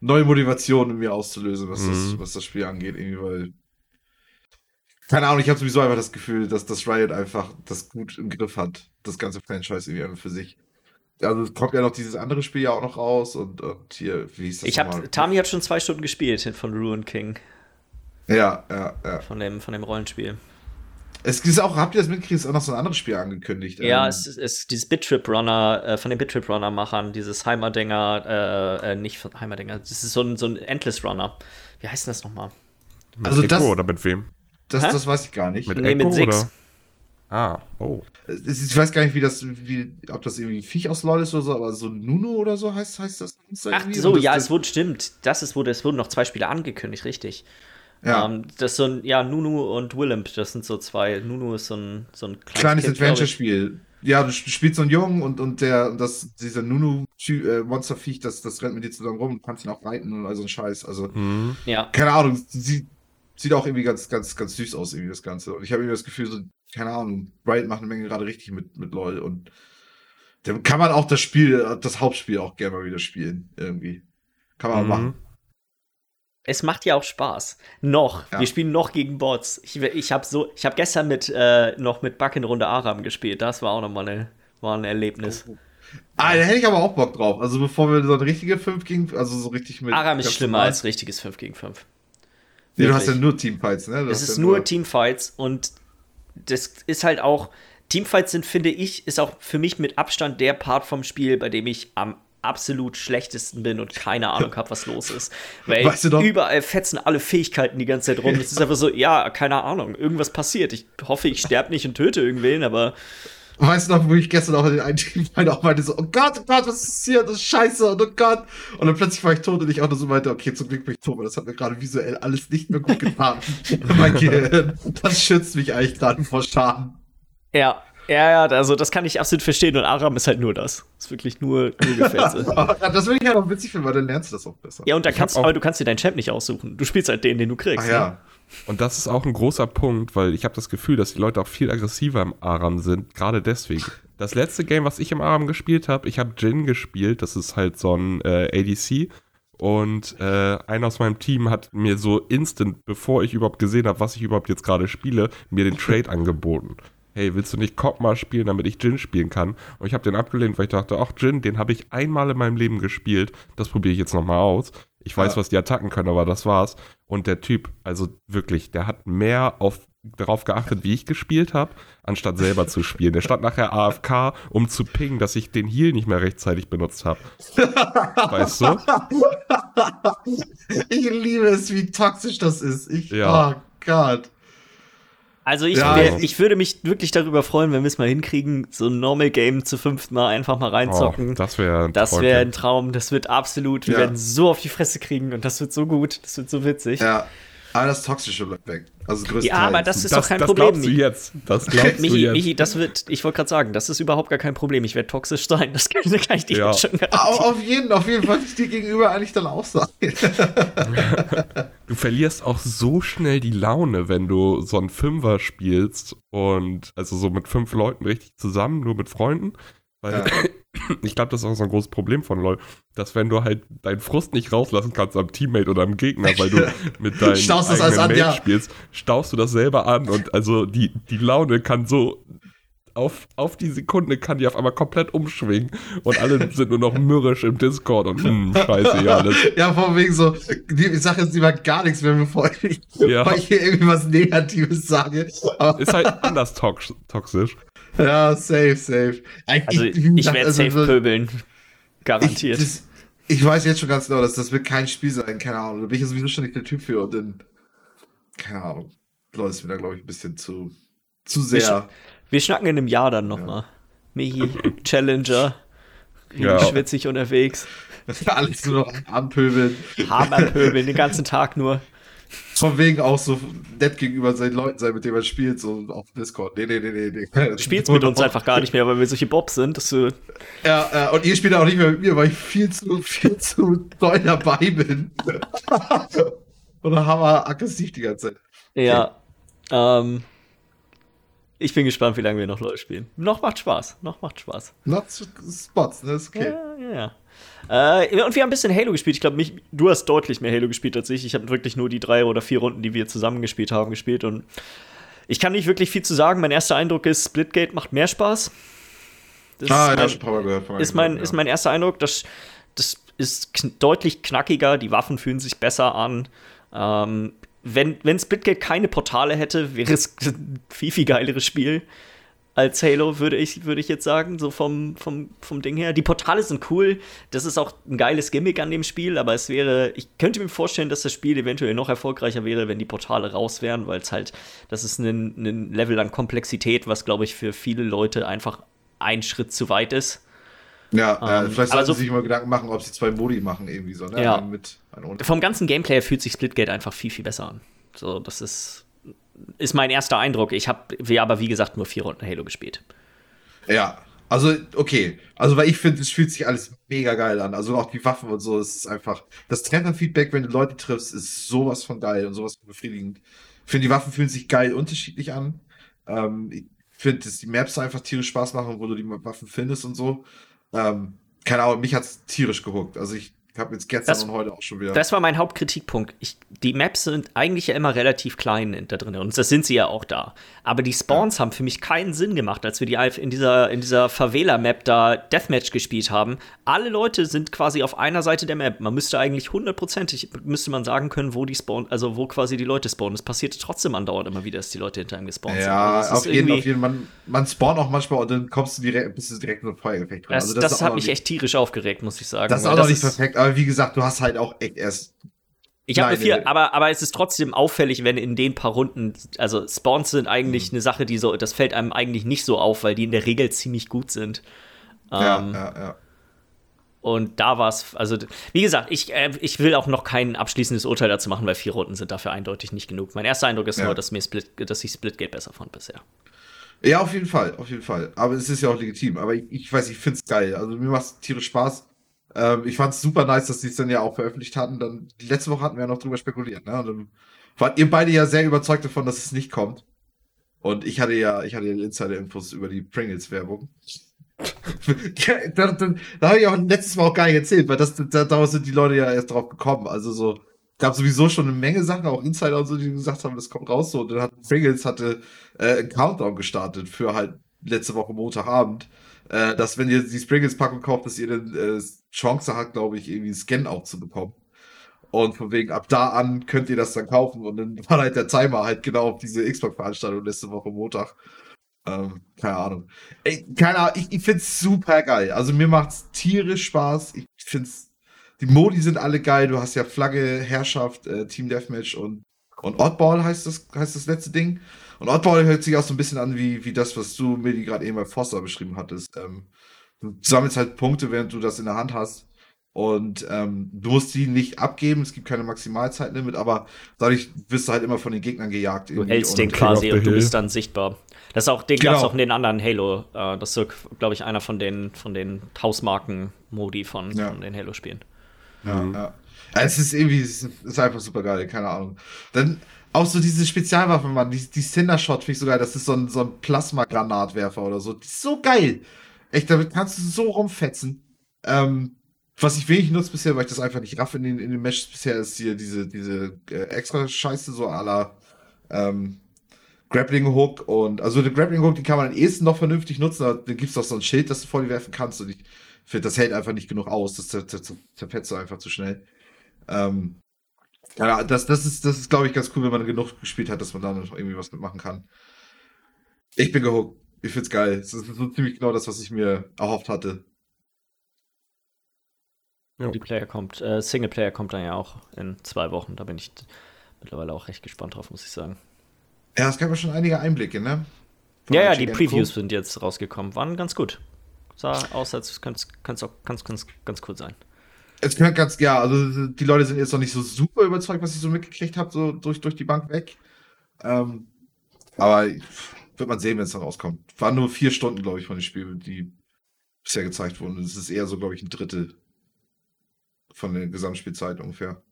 neue Motivation in mir auszulösen, was, Mhm. das, was das Spiel angeht, irgendwie, weil keine Ahnung, ich habe sowieso einfach das Gefühl, dass das Riot einfach das gut im Griff hat, das ganze Franchise irgendwie einfach für sich. Also es kommt ja noch dieses andere Spiel ja auch noch raus und, und hier, wie hieß das Ich habe? Tami hat schon zwei Stunden gespielt von Ruin King, Ja, ja, ja. von dem, von dem Rollenspiel. Es ist auch, habt ihr das mitgekriegt, es ist auch noch so ein anderes Spiel angekündigt. Ja, Ähm, es ist, es ist dieses Bittrip Runner, äh, von den Bittrip Runner Machern, dieses Heimerdinger, äh, äh, nicht von Heimerdinger, das ist so ein, so ein Endless Runner. Wie heißt denn das nochmal? Mit Also Echo das- oder mit wem? das, Hä? das weiß ich gar nicht. Mit Nee, Echo mit Six. oder? Ah, oh. Es ist- Ich weiß gar nicht, wie das, wie, ob das irgendwie Viech aus LOL ist oder so, aber so Nunu oder so heißt, heißt das. Ach so, das, ja, das, es wurde, stimmt. Das ist, wurde, es wurden noch zwei Spiele angekündigt, richtig. Ja. Ähm, das ist so ein, ja, Nunu und Willemp, das sind so zwei. Nunu ist so ein, so ein kleines ich. Adventure-Spiel. Ja, du sp- spielst so einen Jungen und, und der, und das, dieser Nunu-Monsterviech, das, das rennt mit dir zusammen rum und kannst ihn auch reiten und all so ein Scheiß. Also, Hm. Ja, keine Ahnung, sieht, sieht auch irgendwie ganz, ganz, ganz süß aus, irgendwie das Ganze. Und ich habe irgendwie das Gefühl, so, keine Ahnung, Riot macht eine Menge gerade richtig mit, mit LOL und dann kann man auch das Spiel, das Hauptspiel auch gerne mal wieder spielen, irgendwie. Kann man Mhm. machen. Es macht ja auch Spaß. Noch. Ja. Wir spielen noch gegen Bots. Ich, ich habe so, ich habe gestern mit, äh, noch mit Buck in Runde Aram gespielt. Das war auch nochmal eine, war ein Erlebnis. Ah, da hätte ich aber auch Bock drauf. Also bevor wir so eine richtige 5 gegen, also so richtig mit. Aram ist schlimmer als richtiges 5 gegen 5. Nee, du hast ja nur Teamfights, ne? Du Es ist ja nur Teamfights und das ist halt auch. Teamfights sind, finde ich, ist auch für mich mit Abstand der Part vom Spiel, bei dem ich am absolut schlechtesten bin und keine Ahnung habe, was los ist. Weil Weißt du doch- überall fetzen alle Fähigkeiten die ganze Zeit rum. Es ist einfach so, ja, keine Ahnung, irgendwas passiert. Ich hoffe, ich sterbe nicht und töte irgendwen, aber Weißt du noch, wo ich gestern auch in den einen Team meinte, auch meinte so, oh Gott, oh Gott, was ist hier? Das ist scheiße und oh Gott. Und dann plötzlich war ich tot und ich auch nur so meinte, okay, zum Glück bin ich tot, weil das hat mir gerade visuell alles nicht mehr gut getan. mein Gehirn, das schützt mich eigentlich gerade vor Schaden. ja. Ja, ja, also das kann ich absolut verstehen und Aram ist halt nur das. Ist wirklich nur, nur. Aber das würde ich halt auch witzig finden, weil dann lernst du das auch besser. ja, und da Ich kannst aber du kannst dir deinen Champ nicht aussuchen. Du spielst halt den, den du kriegst. Ach ja. Und das ist auch ein großer Punkt, weil ich habe das Gefühl, dass die Leute auch viel aggressiver im Aram sind, gerade deswegen. Das letzte Game, was ich im Aram gespielt habe, ich habe Jin gespielt, das ist halt so ein äh, ADC. Und äh, einer aus meinem Team hat mir so instant, bevor ich überhaupt gesehen habe, was ich überhaupt jetzt gerade spiele, mir den Trade angeboten. Hey, willst du nicht Kopma spielen, damit ich Jin spielen kann? Und ich habe den abgelehnt, weil ich dachte, ach Jin, den habe ich einmal in meinem Leben gespielt. Das probiere ich jetzt nochmal aus. Ich weiß, Ja. was die Attacken können, aber das war's. Und der Typ, also wirklich, der hat mehr auf, darauf geachtet, wie ich gespielt habe, anstatt selber zu spielen. Der stand nachher AFK, um zu pingen, dass ich den Heal nicht mehr rechtzeitig benutzt habe. Weißt du? Ich liebe es, wie toxisch das ist. Ich, Ja. oh Gott. Also ich, Ja, wär, also- ich würde mich wirklich darüber freuen, wenn wir es mal hinkriegen, so ein Normal Game zu fünft mal einfach mal Oh, reinzocken. das wäre das wäre ein Traum, das wird absolut, wir Ja. werden so auf die Fresse kriegen und das wird so gut, das wird so witzig. Ja. Aber das Toxische bleibt weg. Also größtenteils. Ja, aber das ist doch das, kein das Problem. glaubst du jetzt. Das glaubst du Michi, jetzt. Michi, das wird, ich wollte gerade sagen, das ist überhaupt gar kein Problem. Ich werde toxisch sein, das kann, das kann ich dir Ja. jetzt schon garantieren. auf jeden, auf jeden Fall ich dir gegenüber eigentlich dann auch sagen. Du verlierst auch so schnell die Laune, wenn du so einen Fünfer spielst und also so mit fünf Leuten richtig zusammen, nur mit Freunden. Weil ich glaube, das ist auch so ein großes Problem von LoL, dass wenn du halt deinen Frust nicht rauslassen kannst am Teammate oder am Gegner, weil du mit deinem Staust das alles an, ja. spielst, staust du das selber an und also die, die Laune kann so auf, auf die Sekunde kann die auf einmal komplett umschwingen und alle sind nur noch mürrisch im Discord und hm, scheiße, ja, das, Ja, von wegen so, die, ich sage jetzt lieber gar nichts mehr, bevor ich, Ja. bevor ich hier irgendwie was Negatives sage. Aber, ist halt anders tox toxisch. Ja, safe, safe. Also wie ich werde also, safe pöbeln. ich, Garantiert. das, ich weiß jetzt schon ganz genau, dass das wird kein Spiel sein, keine Ahnung. Da bin ich ja sowieso schon nicht der Typ für und dann, keine Ahnung, Leute, ist mir da, glaube ich, ein bisschen zu, zu sehr. Wir schnacken in einem Jahr dann nochmal. Michi, Challenger, Ja. schwitzig unterwegs, Alles nur noch anpöbeln. Hammerpöbeln den ganzen Tag nur. Von wegen auch so nett gegenüber seinen Leuten sein, mit denen man spielt, so auf Discord. Nee, nee, nee, nee. nee. Spielst mit uns einfach gar nicht mehr, weil wir solche Bobs sind, dass du Ja, äh, und ihr spielt auch nicht mehr mit mir, weil ich viel zu, viel zu doll dabei bin. Oder hammer aggressiv die ganze Zeit. Ja. Ähm, ich bin gespannt, wie lange wir noch LOL spielen. Noch macht Spaß. Noch macht Spaß. Not Spots, ne? Ist okay. Ja, ja, ja. Äh, und wir haben ein bisschen Halo gespielt. Ich glaube, du hast deutlich mehr Halo gespielt als ich. Ich habe wirklich nur die drei oder vier Runden, die wir zusammen gespielt haben, gespielt. Und ich kann nicht wirklich viel zu sagen. Mein erster Eindruck ist, Splitgate macht mehr Spaß. Das Ah, ist ja, mein- Mal gehört. von ist mein, gehört, ist mein erster Eindruck. Das, das ist kn deutlich knackiger, die Waffen fühlen sich besser an. Ähm, wenn, wenn Splitgate keine Portale hätte, wäre es ein viel, viel geileres Spiel als Halo, würde ich, würde ich jetzt sagen, so vom, vom, vom Ding her. Die Portale sind cool, das ist auch ein geiles Gimmick an dem Spiel, aber es wäre, ich könnte mir vorstellen, dass das Spiel eventuell noch erfolgreicher wäre, wenn die Portale raus wären, weil es halt, das ist ein, ein Level an Komplexität, was, glaube ich, für viele Leute einfach ein Schritt zu weit ist. Ja, äh, Ähm, vielleicht sollten so- sie sich mal Gedanken machen, ob sie zwei Modi machen, irgendwie so, ne? Ja. Mit. Vom ganzen Gameplay fühlt sich Splitgate einfach viel, viel besser an. So, das ist, ist mein erster Eindruck. Ich habe, aber wie gesagt nur vier Runden Halo gespielt. Ja, also, okay. Also, weil ich finde, es fühlt sich alles mega geil an. Also, auch die Waffen und so, es ist einfach. Das Trefferfeedback, wenn du Leute triffst, ist sowas von geil und sowas von befriedigend. Ich finde, die Waffen fühlen sich geil unterschiedlich an. Ähm, ich finde, dass die Maps einfach tierisch Spaß machen, wo du die Waffen findest und so. Ähm, keine Ahnung, mich hat's tierisch gehuckt. Also, ich habe jetzt gestern Das- und heute auch schon wieder. Das war mein Hauptkritikpunkt. Ich, die Maps sind eigentlich ja immer relativ klein da drin und das sind sie ja auch da. Aber die Spawns haben für mich keinen Sinn gemacht, als wir die in dieser, in dieser Favela-Map da Deathmatch gespielt haben. Alle Leute sind quasi auf einer Seite der Map. Man müsste eigentlich hundertprozentig, müsste man sagen können, wo die spawnen, also wo quasi die Leute spawnen. Es passiert trotzdem andauernd immer wieder, dass die Leute hinter einem gespawnt sind. ja, Also auf jeden, auf jeden man, man spawnt auch manchmal und dann kommst du direkt, bist du direkt in so Feuereffekt drin. Das, Also das, auch hat mich echt tierisch aufgeregt, muss ich sagen. Das ist auch noch nicht perfekt, aber wie gesagt, du hast halt auch echt erst. Ich habe vier, aber, aber es ist trotzdem auffällig, wenn in den paar Runden, also Spawns sind Mhm. eigentlich eine Sache, die so, das fällt einem eigentlich nicht so auf, weil die in der Regel ziemlich gut sind. Ja, Ähm, ja, ja. Und da war es, also wie gesagt, ich, äh, ich will auch noch kein abschließendes Urteil dazu machen, weil vier Runden sind dafür eindeutig nicht genug. Mein erster Eindruck ist Ja. nur, dass, mir Split, dass ich Splitgate besser fand bisher. Ja, auf jeden Fall, auf jeden Fall. Aber es ist ja auch legitim. Aber ich, ich weiß, ich find's geil. Also mir macht's tierisch Spaß. Ähm, ich fand's super nice, dass die es dann ja auch veröffentlicht hatten. Dann, die letzte Woche hatten wir ja noch drüber spekuliert, ne? Und dann wart ihr beide ja sehr überzeugt davon, dass es nicht kommt. Und ich hatte ja, ich hatte ja Insider-Infos über die Pringles-Werbung. ja, da da, da habe ich auch letztes Mal auch gar nicht erzählt, weil das, da, daraus sind die Leute ja erst drauf gekommen. Also so, gab sowieso schon eine Menge Sachen, auch Insider und so, die gesagt haben, das kommt raus. So, und dann hat Pringles hatte äh, einen Countdown gestartet für halt letzte Woche Montagabend, äh, dass wenn ihr die Pringles-Packung kauft, dass ihr dann äh, Chance habt, glaube ich, irgendwie einen Scan auch zu bekommen. Und von wegen, ab da an könnt ihr das dann kaufen. Und dann war halt der Timer halt genau auf diese Xbox-Veranstaltung letzte Woche Montag. Ähm, keine Ahnung. Ey, keine Ahnung, ich, ich find's super geil. Also mir macht's tierisch Spaß. Ich find's, die Modi sind alle geil. Du hast ja Flagge, Herrschaft, äh, Team Deathmatch und, und Oddball heißt das, heißt das letzte Ding. Und Oddball hört sich auch so ein bisschen an wie, wie das, was du mir gerade eben bei Foster beschrieben hattest. Ähm, du sammelst halt Punkte, während du das in der Hand hast. Und ähm, du musst die nicht abgeben, es gibt keine Maximalzeitlimit, aber dadurch wirst du halt immer von den Gegnern gejagt. Du hältst den quasi und du bist dann sichtbar. Das ist auch, den Genau. gab's auch in den anderen Halo. Äh, das ist, glaube ich, einer von den, von den Hausmarken-Modi von, Ja. von den Halo-Spielen. Ja, ja. ja. Es ist irgendwie, es ist einfach super geil, keine Ahnung. Dann auch so diese Spezialwaffen, Mann, die, die Cinder-Shot finde ich so geil, das ist so ein, so ein Plasma-Granatwerfer oder so. Die ist so geil. Echt, damit kannst du so rumfetzen. Ähm, was ich wenig nutze bisher, weil ich das einfach nicht raff in den, in den Matches bisher, ist hier diese, diese äh, extra Scheiße, so à la ähm, Grappling Hook und also der Grappling Hook, die kann man am ehesten noch vernünftig nutzen, aber da gibt's doch so ein Schild, das du vor die werfen kannst und ich finde, das hält einfach nicht genug aus, das zer- zer- zer- zerfetzt du einfach zu schnell. Ähm, ja, das, das ist, das ist, glaube ich, ganz cool, wenn man genug gespielt hat, dass man da noch irgendwie was mitmachen kann. Ich bin gehuckt. Ich find's geil. Es ist so ziemlich genau das, was ich mir erhofft hatte. Multiplayer kommt, äh, Singleplayer kommt dann ja auch in zwei Wochen. Da bin ich mittlerweile auch recht gespannt drauf, muss ich sagen. Ja, es gab ja schon einige Einblicke, ne? Von Ja, ja, die Previews sind jetzt rausgekommen. Waren ganz gut. Sah aus, als könnte es auch ganz, ganz, ganz cool sein. Es könnte ganz, ja, also die Leute sind jetzt noch nicht so super überzeugt, was ich so mitgekriegt habe, so durch, durch die Bank weg. Ähm, aber wird man sehen, wenn es dann rauskommt. Waren nur vier Stunden, glaube ich, von den Spielen, die bisher gezeigt wurden. Es ist eher so, glaube ich, ein Drittel von der Gesamtspielzeit ungefähr.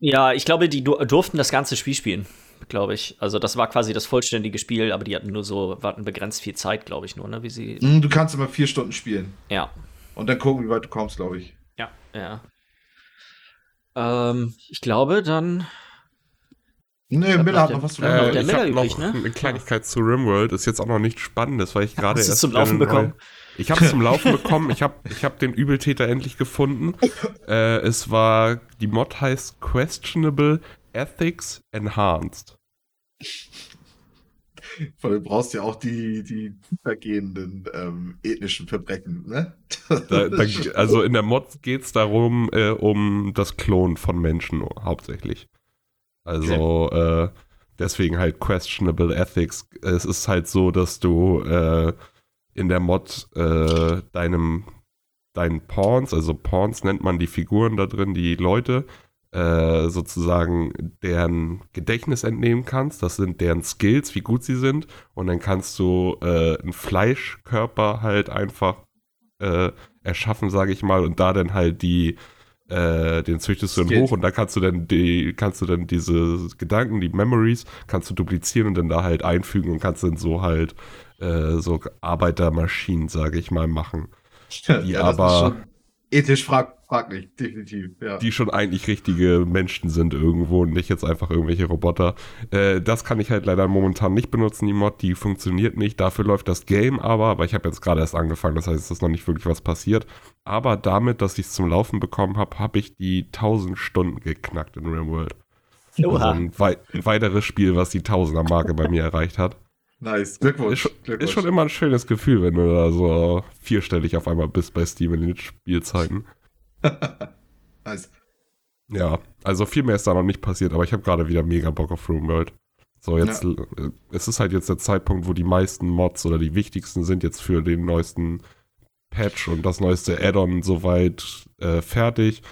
Ja, ich glaube, die dur- durften das ganze Spiel spielen, glaube ich. Also das war quasi das vollständige Spiel, aber die hatten nur so, hatten begrenzt viel Zeit, glaube ich nur, ne? Wie sie. Hm, Du kannst immer vier Stunden spielen Ja, und dann gucken, wie weit du kommst, glaube ich. Ja, ja. Ähm, ich glaube, dann. Nee, Miller hat noch was zu Äh, tun. der ich Miller habe übrig, noch ne? eine Kleinigkeit zu Rimworld. Ist jetzt auch noch nicht Spannendes, weil ich gerade Hast du erst zum Laufen bekommen? Ich habe es zum Laufen bekommen. Ich habe ich hab den Übeltäter endlich gefunden. Äh, es war, die Mod heißt Questionable Ethics Enhanced. Weil du brauchst ja auch die, die tiefergehenden ähm, ethnischen Verbrechen, ne? Da, da, also in der Mod geht es darum, äh, um das Klonen von Menschen hauptsächlich. Also äh, deswegen halt questionable ethics. Es ist halt so, dass du äh, in der Mod äh, deinem deinen Pawns, also Pawns nennt man die Figuren da drin, die Leute, äh, sozusagen deren Gedächtnis entnehmen kannst. Das sind deren Skills, wie gut sie sind. Und dann kannst du äh, einen Fleischkörper halt einfach äh, erschaffen, sage ich mal, und da dann halt die, äh, den züchtest du dann hoch und da kannst du dann die, kannst du dann diese Gedanken, die Memories, kannst du duplizieren und dann da halt einfügen und kannst dann so halt äh, so Arbeitermaschinen, sage ich mal, machen. Die Ja, das ist aber schon- ethisch frag, fraglich, definitiv. Ja. Die schon eigentlich richtige Menschen sind irgendwo und nicht jetzt einfach irgendwelche Roboter. Äh, das kann ich halt leider momentan nicht benutzen, die Mod, die funktioniert nicht. Dafür läuft das Game aber, aber ich habe jetzt gerade erst angefangen, das heißt, es ist noch nicht wirklich was passiert. Aber damit, dass ich es zum Laufen bekommen habe, habe ich die 1000 Stunden geknackt in RimWorld. Also ein, wei ein weiteres Spiel, was die Tausender-Marke bei mir erreicht hat. Nice, Glückwunsch. Ist, schon- Glückwunsch. ist schon immer ein schönes Gefühl, wenn du da so vierstellig auf einmal bist bei Steam in den Spielzeiten. nice. Ja, also viel mehr ist da noch nicht passiert, aber ich habe gerade wieder mega Bock auf RuneWorld. So, jetzt, äh, es ist halt jetzt der Zeitpunkt, wo die meisten Mods oder die wichtigsten sind jetzt für den neuesten Patch und das neueste Add-on soweit äh, fertig.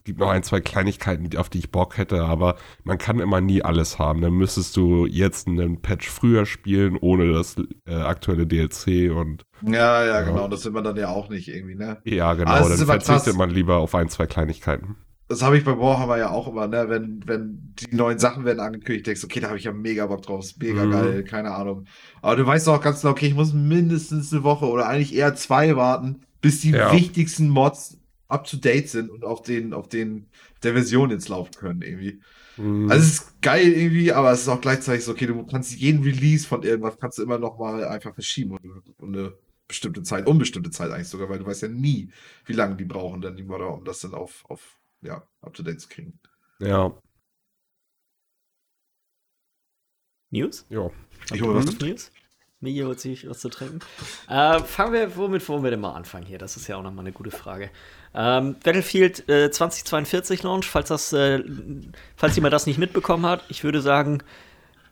Es gibt noch ein, zwei Kleinigkeiten, auf die ich Bock hätte, aber man kann immer nie alles haben. Dann müsstest du jetzt einen Patch früher spielen, ohne das äh, aktuelle DLC und Ja, ja, genau. Das will man dann ja auch nicht irgendwie, ne? ja, genau, Ah, es dann verzichtet man lieber auf ein, zwei Kleinigkeiten. Das habe ich bei Warhammer ja auch immer, ne? Wenn, wenn die neuen Sachen werden angekündigt, denkst du, okay, da habe ich ja mega Bock drauf, ist mega Mhm. geil, keine Ahnung. Aber du weißt auch ganz genau, okay, ich muss mindestens eine Woche oder eigentlich eher zwei warten, bis die Ja. wichtigsten Mods up to date sind und auf den, auf den, der Version jetzt laufen können, irgendwie. Mhm. Also es ist geil irgendwie, aber es ist auch gleichzeitig so, okay, du kannst jeden Release von irgendwas kannst du immer noch mal einfach verschieben und, und eine bestimmte Zeit, unbestimmte Zeit eigentlich sogar, weil du weißt ja nie, wie lange die brauchen dann die Modder, um das dann auf, auf ja, up to date zu kriegen. ja, News? ja. Ich hole was. News? Migi holt sich was zu trinken. Äh, fangen wir, womit wollen wir denn mal anfangen hier? Das ist ja auch nochmal eine gute Frage. Ähm, Battlefield äh, 2042 Launch, falls das, äh, falls jemand das nicht mitbekommen hat, ich würde sagen,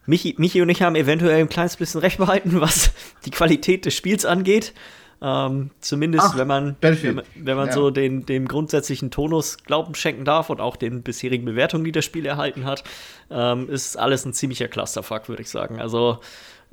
Michi, Michi und ich haben eventuell ein kleines bisschen recht behalten, was die Qualität des Spiels angeht. Ähm, zumindest Ach, wenn man, Battlefield. wenn man, wenn man Ja. so den, dem grundsätzlichen Tonus Glauben schenken darf und auch den bisherigen Bewertungen, die das Spiel erhalten hat, ähm, ist alles ein ziemlicher Clusterfuck, würde ich sagen. Also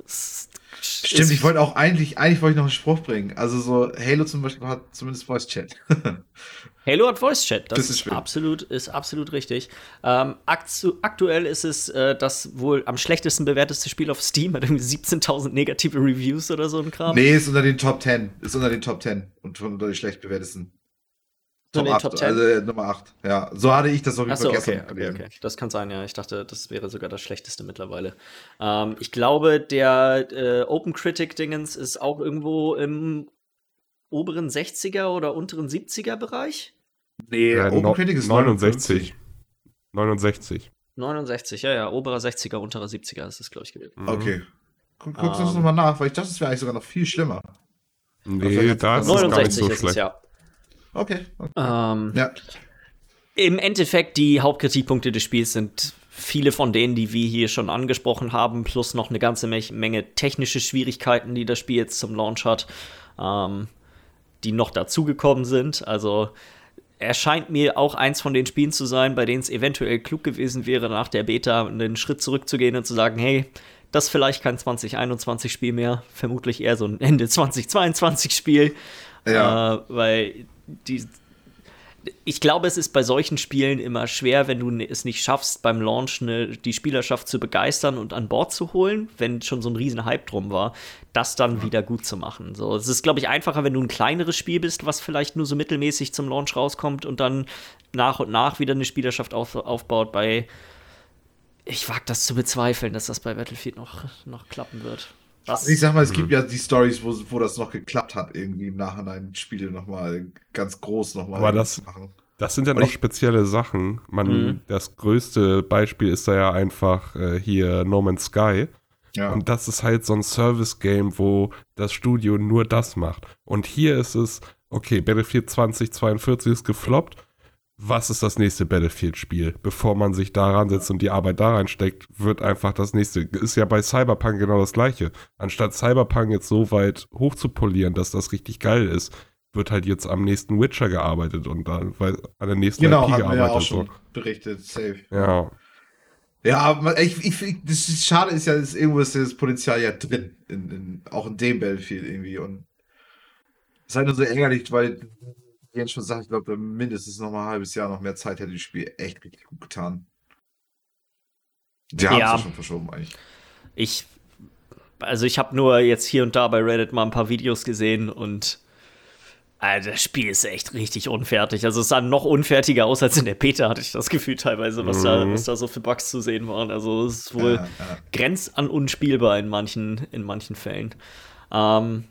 es- Stimmt, ich wollte auch eigentlich, eigentlich wollte ich noch einen Spruch bringen. Also so, Halo zum Beispiel hat zumindest Voice Chat. Halo hat Voice Chat, das, Das ist absolut, ist absolut richtig. Ähm, aktu aktuell ist es äh, das wohl am schlechtesten bewerteste Spiel auf Steam, hat irgendwie 17.000 negative Reviews oder so ein Kram. nee, ist unter den Top 10. Ist unter den Top 10 und unter den schlecht bewertesten. Top Top 8, 10? also äh, Nummer 8. Ja, so hatte ich das auf jeden Fall okay, gestern okay, gelesen. okay. Das kann sein, ja. Ich dachte, das wäre sogar das schlechteste mittlerweile. Ähm, ich glaube, der äh, Open Critic-Dingens ist auch irgendwo im oberen 60er oder unteren 70er Bereich. Nee, Ja, Open no- Critic ist 69. 69. 69, ja, ja, oberer 60er, unterer 70er ist es, glaube ich, gewesen. Mhm. Okay. Guck, guckst du das Ähm. nochmal nach, weil ich dachte, es wäre eigentlich sogar noch viel schlimmer. Nee, da ist es gar nicht 69 so ist es, schlecht. ja. Okay. okay. Ähm, Ja. Im Endeffekt, die Hauptkritikpunkte des Spiels sind viele von denen, die wir hier schon angesprochen haben, plus noch eine ganze Me Menge technische Schwierigkeiten, die das Spiel jetzt zum Launch hat, ähm, die noch dazugekommen sind. Also erscheint mir auch eins von den Spielen zu sein, bei denen es eventuell klug gewesen wäre, nach der Beta einen Schritt zurückzugehen und zu sagen, hey, das ist vielleicht kein 2021-Spiel mehr, vermutlich eher so ein Ende 2022-Spiel. Ja. Äh, weil die, ich glaube, es ist bei solchen Spielen immer schwer, wenn du es nicht schaffst, beim Launch ne, die Spielerschaft zu begeistern und an Bord zu holen, wenn schon so ein riesen Hype drum war, das dann wieder gut zu machen. So, es ist, glaube ich, einfacher, wenn du ein kleineres Spiel bist, was vielleicht nur so mittelmäßig zum Launch rauskommt und dann nach und nach wieder eine Spielerschaft auf, aufbaut. Bei ich wage das zu bezweifeln, dass das bei Battlefield noch, noch klappen wird. Was? Ich sag mal, es Mhm. gibt ja die Stories, wo, wo das noch geklappt hat, irgendwie im Nachhinein Spiele nochmal ganz groß nochmal Aber das- zu machen. Das sind ja noch spezielle Sachen. Man, Mhm. Das größte Beispiel ist da ja einfach äh, hier No Man's Sky. Ja. Und das ist halt so ein Service-Game, wo das Studio nur das macht. Und hier ist es, okay, Battlefield 2042 ist gefloppt. Was ist das nächste Battlefield-Spiel? Bevor man sich daran setzt und die Arbeit da reinsteckt, wird einfach das nächste. Ist ja bei Cyberpunk genau das gleiche. Anstatt Cyberpunk jetzt so weit hochzupolieren, dass das richtig geil ist, wird halt jetzt am nächsten Witcher gearbeitet und dann weil an der nächsten genau, IP haben wir ja gearbeitet. auch schon so. berichtet, safe. Ja, Ja, ich, ich, das ist, schade ist ja, dass irgendwo ist das Potenzial ja drin, in, in, auch in dem Battlefield irgendwie. Und es ist halt nur so ärgerlich, weil Jens schon sagt, ich glaube, mindestens noch mal ein halbes Jahr noch mehr Zeit hätte das Spiel echt richtig gut getan. Die haben es Ja. ja schon verschoben eigentlich. Ich, also ich habe nur jetzt hier und da bei Reddit mal ein paar Videos gesehen und Also das Spiel ist echt richtig unfertig. Also es sah noch unfertiger aus als in der Beta, hatte ich das Gefühl teilweise, was, mhm. da, was da so für Bugs zu sehen waren. Also es ist wohl ja, ja. grenzt an unspielbar in manchen, in manchen Fällen. Ähm,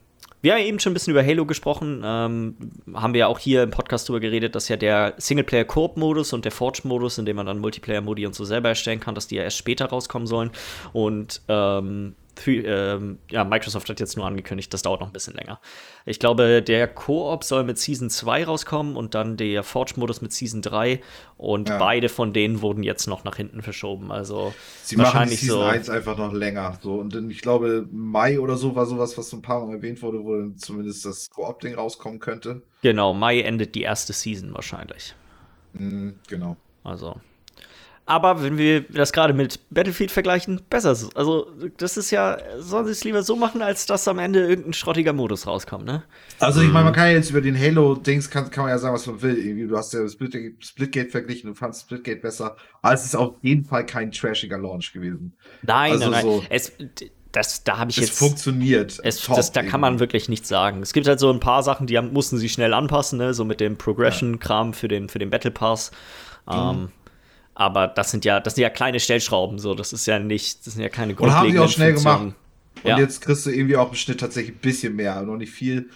wir haben ja eben schon ein bisschen über Halo gesprochen. Ähm, haben wir ja auch hier im Podcast darüber geredet, dass ja der Singleplayer-Koop-Modus und der Forge-Modus, in dem man dann Multiplayer-Modi und so selber erstellen kann, dass die ja erst später rauskommen sollen. Und ähm, ähm, ja, Microsoft hat jetzt nur angekündigt, das dauert noch ein bisschen länger. Ich glaube, der Koop soll mit Season 2 rauskommen und dann der Forge-Modus mit Season 3 und ja. beide von denen wurden jetzt noch nach hinten verschoben. Also Sie wahrscheinlich machen Season so 1 einfach noch länger. So. Und ich glaube, Mai oder so war sowas, was so ein paar Mal erwähnt wurde, wo dann zumindest das Koop-Ding rauskommen könnte. Genau, Mai endet die erste Season wahrscheinlich. Mhm, genau. Also, aber wenn wir das gerade mit Battlefield vergleichen, besser ist es. Also, das ist ja, sollen sie es lieber so machen, als dass am Ende irgendein schrottiger Modus rauskommt, ne? Also, ich meine, man kann ja jetzt über den Halo-Dings, kann, kann man ja sagen, was man will. Irgendwie, du hast ja Splitgate, Splitgate verglichen, du fandest Splitgate besser. Aber es ist auf jeden Fall kein trashiger Launch gewesen. Nein, also nein, nein. Es, das, da habe ich es jetzt. funktioniert. Es, das, da kann man wirklich nichts sagen. Es gibt halt so ein paar Sachen, die haben, mussten sie schnell anpassen, ne? so mit dem Progression-Kram für den, für den Battle Pass. Mhm. Ähm, aber das sind ja, das sind ja kleine Stellschrauben, so. Das ist ja nicht, das sind ja keine Und haben die auch schnell Funktionen. gemacht. Und ja. jetzt kriegst du irgendwie auch im Schnitt tatsächlich ein bisschen mehr, noch nicht viel.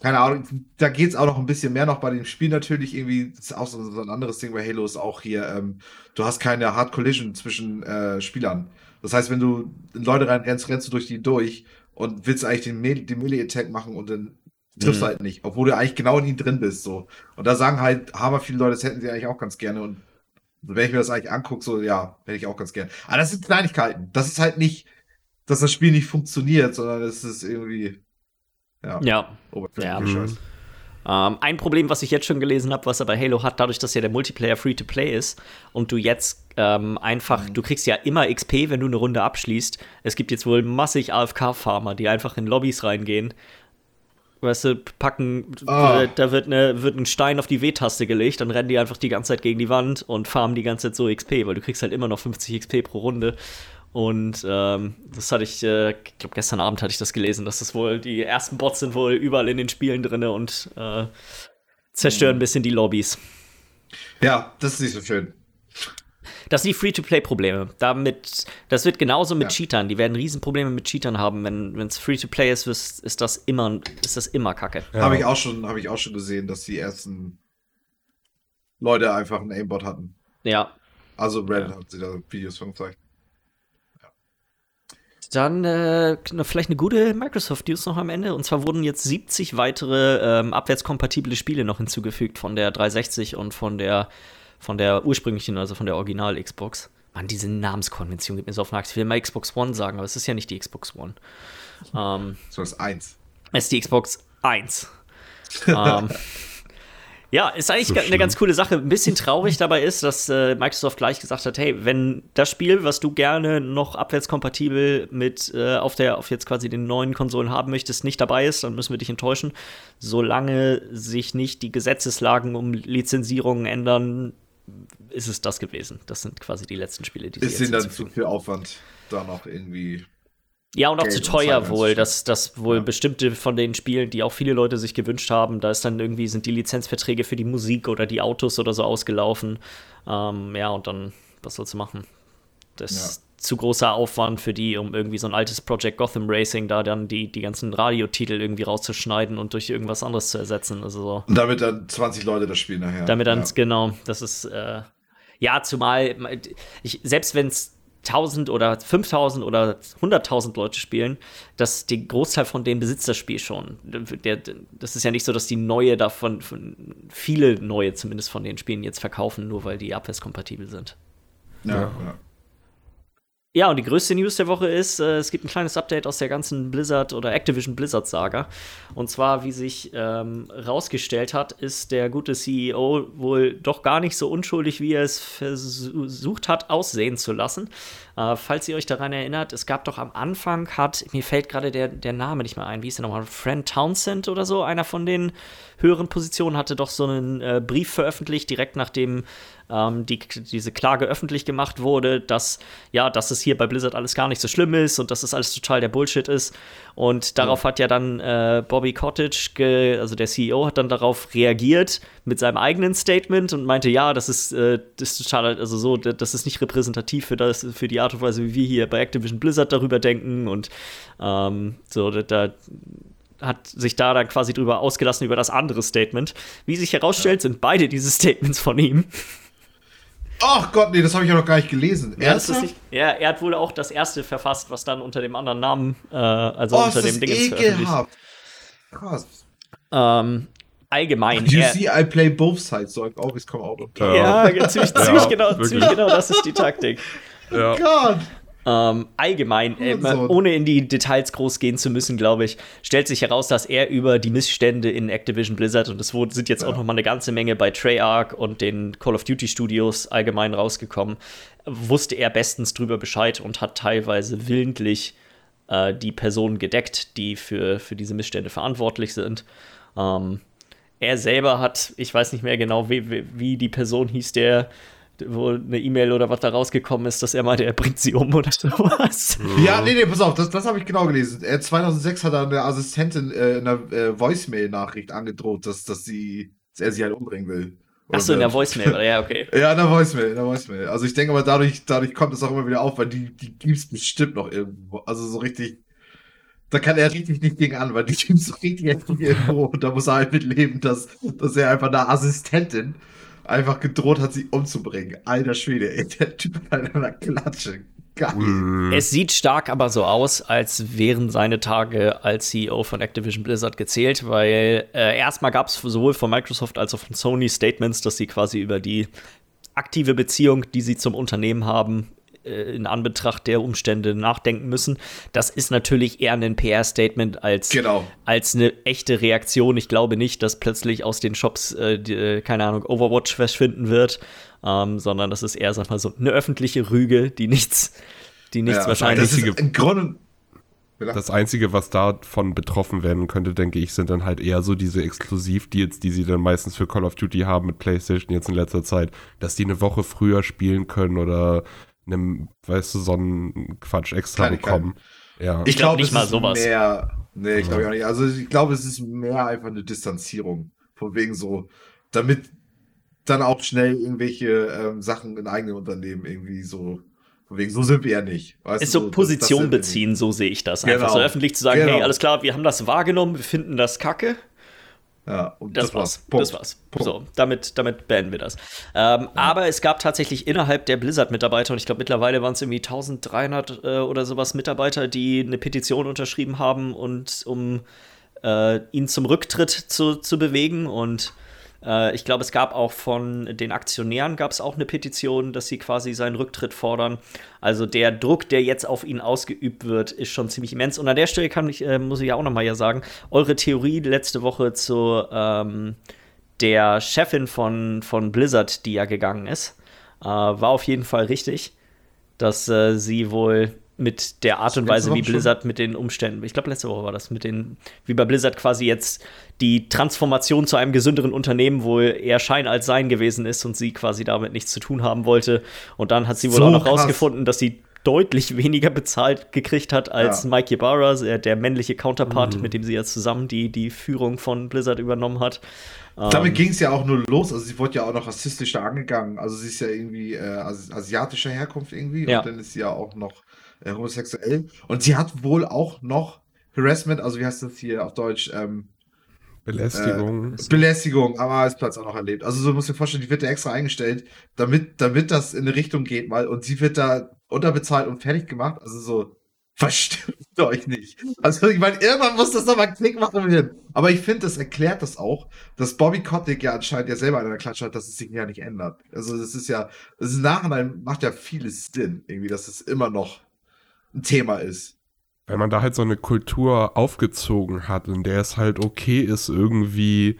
Keine Ahnung, da geht es auch noch ein bisschen mehr noch bei dem Spiel natürlich irgendwie. Das ist auch so, ein anderes Ding bei Halo ist auch hier, ähm, du hast keine Hard Collision zwischen äh, Spielern. Das heißt, wenn du in Leute reinrennst, rennst du durch die durch und willst eigentlich den, Me den Melee-Attack machen und dann triffst mhm. halt nicht, obwohl du eigentlich genau in ihn drin bist. so. Und da sagen halt, haben viele Leute, das hätten sie eigentlich auch ganz gerne. Und wenn ich mir das eigentlich angucke, so, ja, hätte ich auch ganz gern. Aber das sind Kleinigkeiten. Das ist halt nicht, dass das Spiel nicht funktioniert, sondern es ist irgendwie, ja. Ja. ja. Mhm. Ähm, ein Problem, was ich jetzt schon gelesen habe, was er bei Halo hat, dadurch, dass ja der Multiplayer Free-to-Play ist und du jetzt ähm, einfach, mhm. du kriegst ja immer XP, wenn du eine Runde abschließt. Es gibt jetzt wohl massig AFK-Farmer, die einfach in Lobbys reingehen Weißt du, packen, oh. da wird, eine, wird ein Stein auf die W-Taste gelegt, dann rennen die einfach die ganze Zeit gegen die Wand und farmen die ganze Zeit so XP, weil du kriegst halt immer noch 50 XP pro Runde. Und ähm, das hatte ich, äh, ich glaube, gestern Abend hatte ich das gelesen, dass das wohl, die ersten Bots sind wohl überall in den Spielen drin und äh, zerstören ein bisschen die Lobbys. Ja, das ist nicht so schön. Das sind die Free-to-Play-Probleme. Damit, das wird genauso mit ja. Cheatern. Die werden Riesenprobleme mit Cheatern haben. Wenn es Free-to-Play ist, ist, ist, das immer, ist das immer Kacke. Ja. Habe ich, auch schon, hab ich auch schon gesehen, dass die ersten Leute einfach einen Aimbot hatten. Ja. Also Reddit ja. hat sie da Videos von gezeigt. Dann äh, vielleicht eine gute Microsoft-News noch am Ende. Und zwar wurden jetzt 70 weitere ähm, abwärtskompatible Spiele noch hinzugefügt von der 360 und von der von der ursprünglichen, also von der Original-Xbox. Mann, diese Namenskonvention gibt mir so auf den. Ich will mal Xbox One sagen, aber es ist ja nicht die Xbox One. Ähm, so ist eins. Es ist die Xbox 1. ähm, ja, ist eigentlich so eine ganz coole Sache. Ein bisschen traurig dabei ist, dass äh, Microsoft gleich gesagt hat, hey, wenn das Spiel, was du gerne noch abwärtskompatibel mit äh, auf der auf jetzt quasi den neuen Konsolen haben möchtest, nicht dabei ist, dann müssen wir dich enttäuschen. Solange sich nicht die Gesetzeslagen um Lizenzierungen ändern, ist es das gewesen. Das sind quasi die letzten Spiele, die Ist ihnen dann zu viel Aufwand, da noch irgendwie. Ja, und auch Geld zu teuer wohl, dass, dass wohl ja. bestimmte von den Spielen, die auch viele Leute sich gewünscht haben, da ist dann irgendwie, sind die Lizenzverträge für die Musik oder die Autos oder so ausgelaufen. Ähm, ja, und dann, was sollst du machen? Das, zu großer Aufwand für die, um irgendwie so ein altes Project Gotham Racing da dann die, die ganzen Radiotitel irgendwie rauszuschneiden und durch irgendwas anderes zu ersetzen. Also so. Und damit dann 20 Leute das Spiel nachher. Damit dann, ja. genau, das ist, äh, ja, zumal, ich, selbst wenn es 1000 oder 5000 oder 100.000 Leute spielen, dass der Großteil von denen besitzt das Spiel schon. Der, das ist ja nicht so, dass die neue davon, viele neue zumindest von den Spielen jetzt verkaufen, nur weil die abwärtskompatibel sind. Ja, ja. Ja. Und die größte News der Woche ist, äh, es gibt ein kleines Update aus der ganzen Blizzard oder Activision Blizzard-Saga. Und zwar, wie sich ähm, rausgestellt hat, ist der gute CEO wohl doch gar nicht so unschuldig, wie er es versucht hat, aussehen zu lassen. Äh, falls ihr euch daran erinnert, es gab doch am Anfang, hat, mir fällt gerade der, der Name nicht mehr ein, wie ist der nochmal? Friend Townsend oder so, einer von den höheren Positionen, hatte doch so einen äh, Brief veröffentlicht, direkt nachdem ähm, die, diese Klage öffentlich gemacht wurde, dass ja, dass es hier bei Blizzard alles gar nicht so schlimm ist und dass es alles total der Bullshit ist. Und darauf ja. hat ja dann äh, Bobby Cottage, also der CEO, hat dann darauf reagiert mit seinem eigenen Statement und meinte, ja, das ist, äh, das ist total, also so, das ist nicht repräsentativ für das, für die Art und Weise, wie wir hier bei Activision Blizzard darüber denken und ähm, so, da, da hat sich da dann quasi drüber ausgelassen über das andere Statement. Wie sich herausstellt, sind beide diese Statements von ihm. Ach Gott, nee, das habe ich ja noch gar nicht gelesen. Ja, nicht, ja, er hat wohl auch das erste verfasst, was dann unter dem anderen Namen, äh, also oh, unter dem Ding veröffentlicht. Krass. Ähm, allgemein. You er, see, I play both sides, so I always come out top. Ja, ja ziemlich, ziemlich, genau, ziemlich genau, das ist die Taktik. Ja. Oh Gott. Ähm, allgemein, äh, ohne in die Details groß gehen zu müssen, glaube ich, stellt sich heraus, dass er über die Missstände in Activision Blizzard und es sind jetzt ja. auch noch mal eine ganze Menge bei Treyarch und den Call of Duty Studios allgemein rausgekommen, wusste er bestens drüber Bescheid und hat teilweise willentlich äh, die Personen gedeckt, die für, für diese Missstände verantwortlich sind. Ähm, er selber hat, ich weiß nicht mehr genau, wie, wie die Person hieß, der wo eine E-Mail oder was da rausgekommen ist, dass er meinte, er bringt sie um oder sowas. Ja, nee, nee, pass auf, das, das habe ich genau gelesen. Er, 2006 hat er eine Assistentin äh, in einer äh, Voicemail-Nachricht angedroht, dass, dass, sie, dass er sie halt umbringen will. Achso, in der Voicemail, ja, okay. ja, in der Voicemail, in der Voicemail. Also ich denke mal, dadurch, dadurch kommt es auch immer wieder auf, weil die, die gibt es bestimmt noch irgendwo. Also so richtig, da kann er richtig nicht gegen an, weil die gibt es richtig irgendwo und da muss er halt mitleben, dass, dass er einfach eine Assistentin einfach gedroht hat, sie umzubringen. Alter Schwede, ey, der Typ hat einer Klatsche. Geil. Es sieht stark aber so aus, als wären seine Tage als CEO von Activision Blizzard gezählt, weil äh, erstmal gab es sowohl von Microsoft als auch von Sony Statements, dass sie quasi über die aktive Beziehung, die sie zum Unternehmen haben, äh, in Anbetracht der Umstände nachdenken müssen. Das ist natürlich eher ein PR-Statement als, genau. als eine echte Reaktion. Ich glaube nicht, dass plötzlich aus den Shops, äh, die, äh, keine Ahnung, Overwatch verschwinden wird, ähm, sondern das ist eher, sag mal, so eine öffentliche Rüge, die nichts, die nichts ja, wahrscheinlich. Das ist im Grunde das Einzige, was davon betroffen werden könnte, denke ich, sind dann halt eher so diese Exklusivdeals, die sie dann meistens für Call of Duty haben mit PlayStation jetzt in letzter Zeit, dass die eine Woche früher spielen können oder einem, weißt du, so einen Quatsch extra bekommen. Ja. Ich, glaube nicht mal sowas. Mehr, nee, ich glaube auch nicht. Also ich glaube, es ist mehr einfach eine Distanzierung. Von wegen so, damit dann auch schnell irgendwelche ähm, Sachen in eigenen Unternehmen irgendwie so von wegen, so sind wir ja nicht. Weißt ist so, so Position das, das beziehen, so sehe ich das. Einfach genau. so öffentlich zu sagen, genau. hey, alles klar, wir haben das wahrgenommen, wir finden das kacke. Ja, das, das war's. Punkt. Das war's. Punkt. So, damit, damit beenden wir das. Ähm, ja. Aber es gab tatsächlich innerhalb der Blizzard-Mitarbeiter, und ich glaube, mittlerweile waren es irgendwie 1300 äh, oder sowas Mitarbeiter, die eine Petition unterschrieben haben, und um äh, ihn zum Rücktritt zu, zu bewegen. Und äh, ich glaube, es gab auch von den Aktionären gab es auch eine Petition, dass sie quasi seinen Rücktritt fordern. Also der Druck, der jetzt auf ihn ausgeübt wird, ist schon ziemlich immens. Und an der Stelle kann ich, äh, muss ich ja auch noch mal ja sagen, eure Theorie letzte Woche zu ähm, der Chefin von, von Blizzard, die ja gegangen ist, äh, war auf jeden Fall richtig, dass äh, sie wohl mit der Art und Weise, wie Blizzard mit den Umständen, ich glaube, letzte Woche war das, mit den, wie bei Blizzard quasi jetzt die Transformation zu einem gesünderen Unternehmen wohl eher Schein als Sein gewesen ist und sie quasi damit nichts zu tun haben wollte. Und dann hat sie wohl so auch noch krass. rausgefunden, dass sie deutlich weniger bezahlt gekriegt hat als ja. Mike Ybarra, der, der männliche Counterpart, mhm. mit dem sie ja zusammen die, die Führung von Blizzard übernommen hat. Damit ähm, ging es ja auch nur los. Also sie wurde ja auch noch rassistisch da angegangen. Also sie ist ja irgendwie äh, asiatischer Herkunft irgendwie ja. und dann ist sie ja auch noch äh, homosexuell. Und sie hat wohl auch noch Harassment, also wie heißt das hier auf Deutsch? Ähm, Belästigung. Äh, Belästigung am Arbeitsplatz auch noch erlebt. Also so muss ich mir vorstellen, die wird da extra eingestellt, damit, damit das in eine Richtung geht mal. Und sie wird da unterbezahlt und fertig gemacht. Also so, verstimmt euch nicht. Also ich meine, irgendwann muss das nochmal Klick machen. Aber ich finde, das erklärt das auch, dass Bobby Kotick ja anscheinend ja selber in der Klatsche hat, dass es sich ja nicht ändert. Also das ist ja, das ist im Nachhinein macht ja vieles Sinn, irgendwie, dass es immer noch ein Thema ist. Weil man da halt so eine Kultur aufgezogen hat, in der es halt okay ist, irgendwie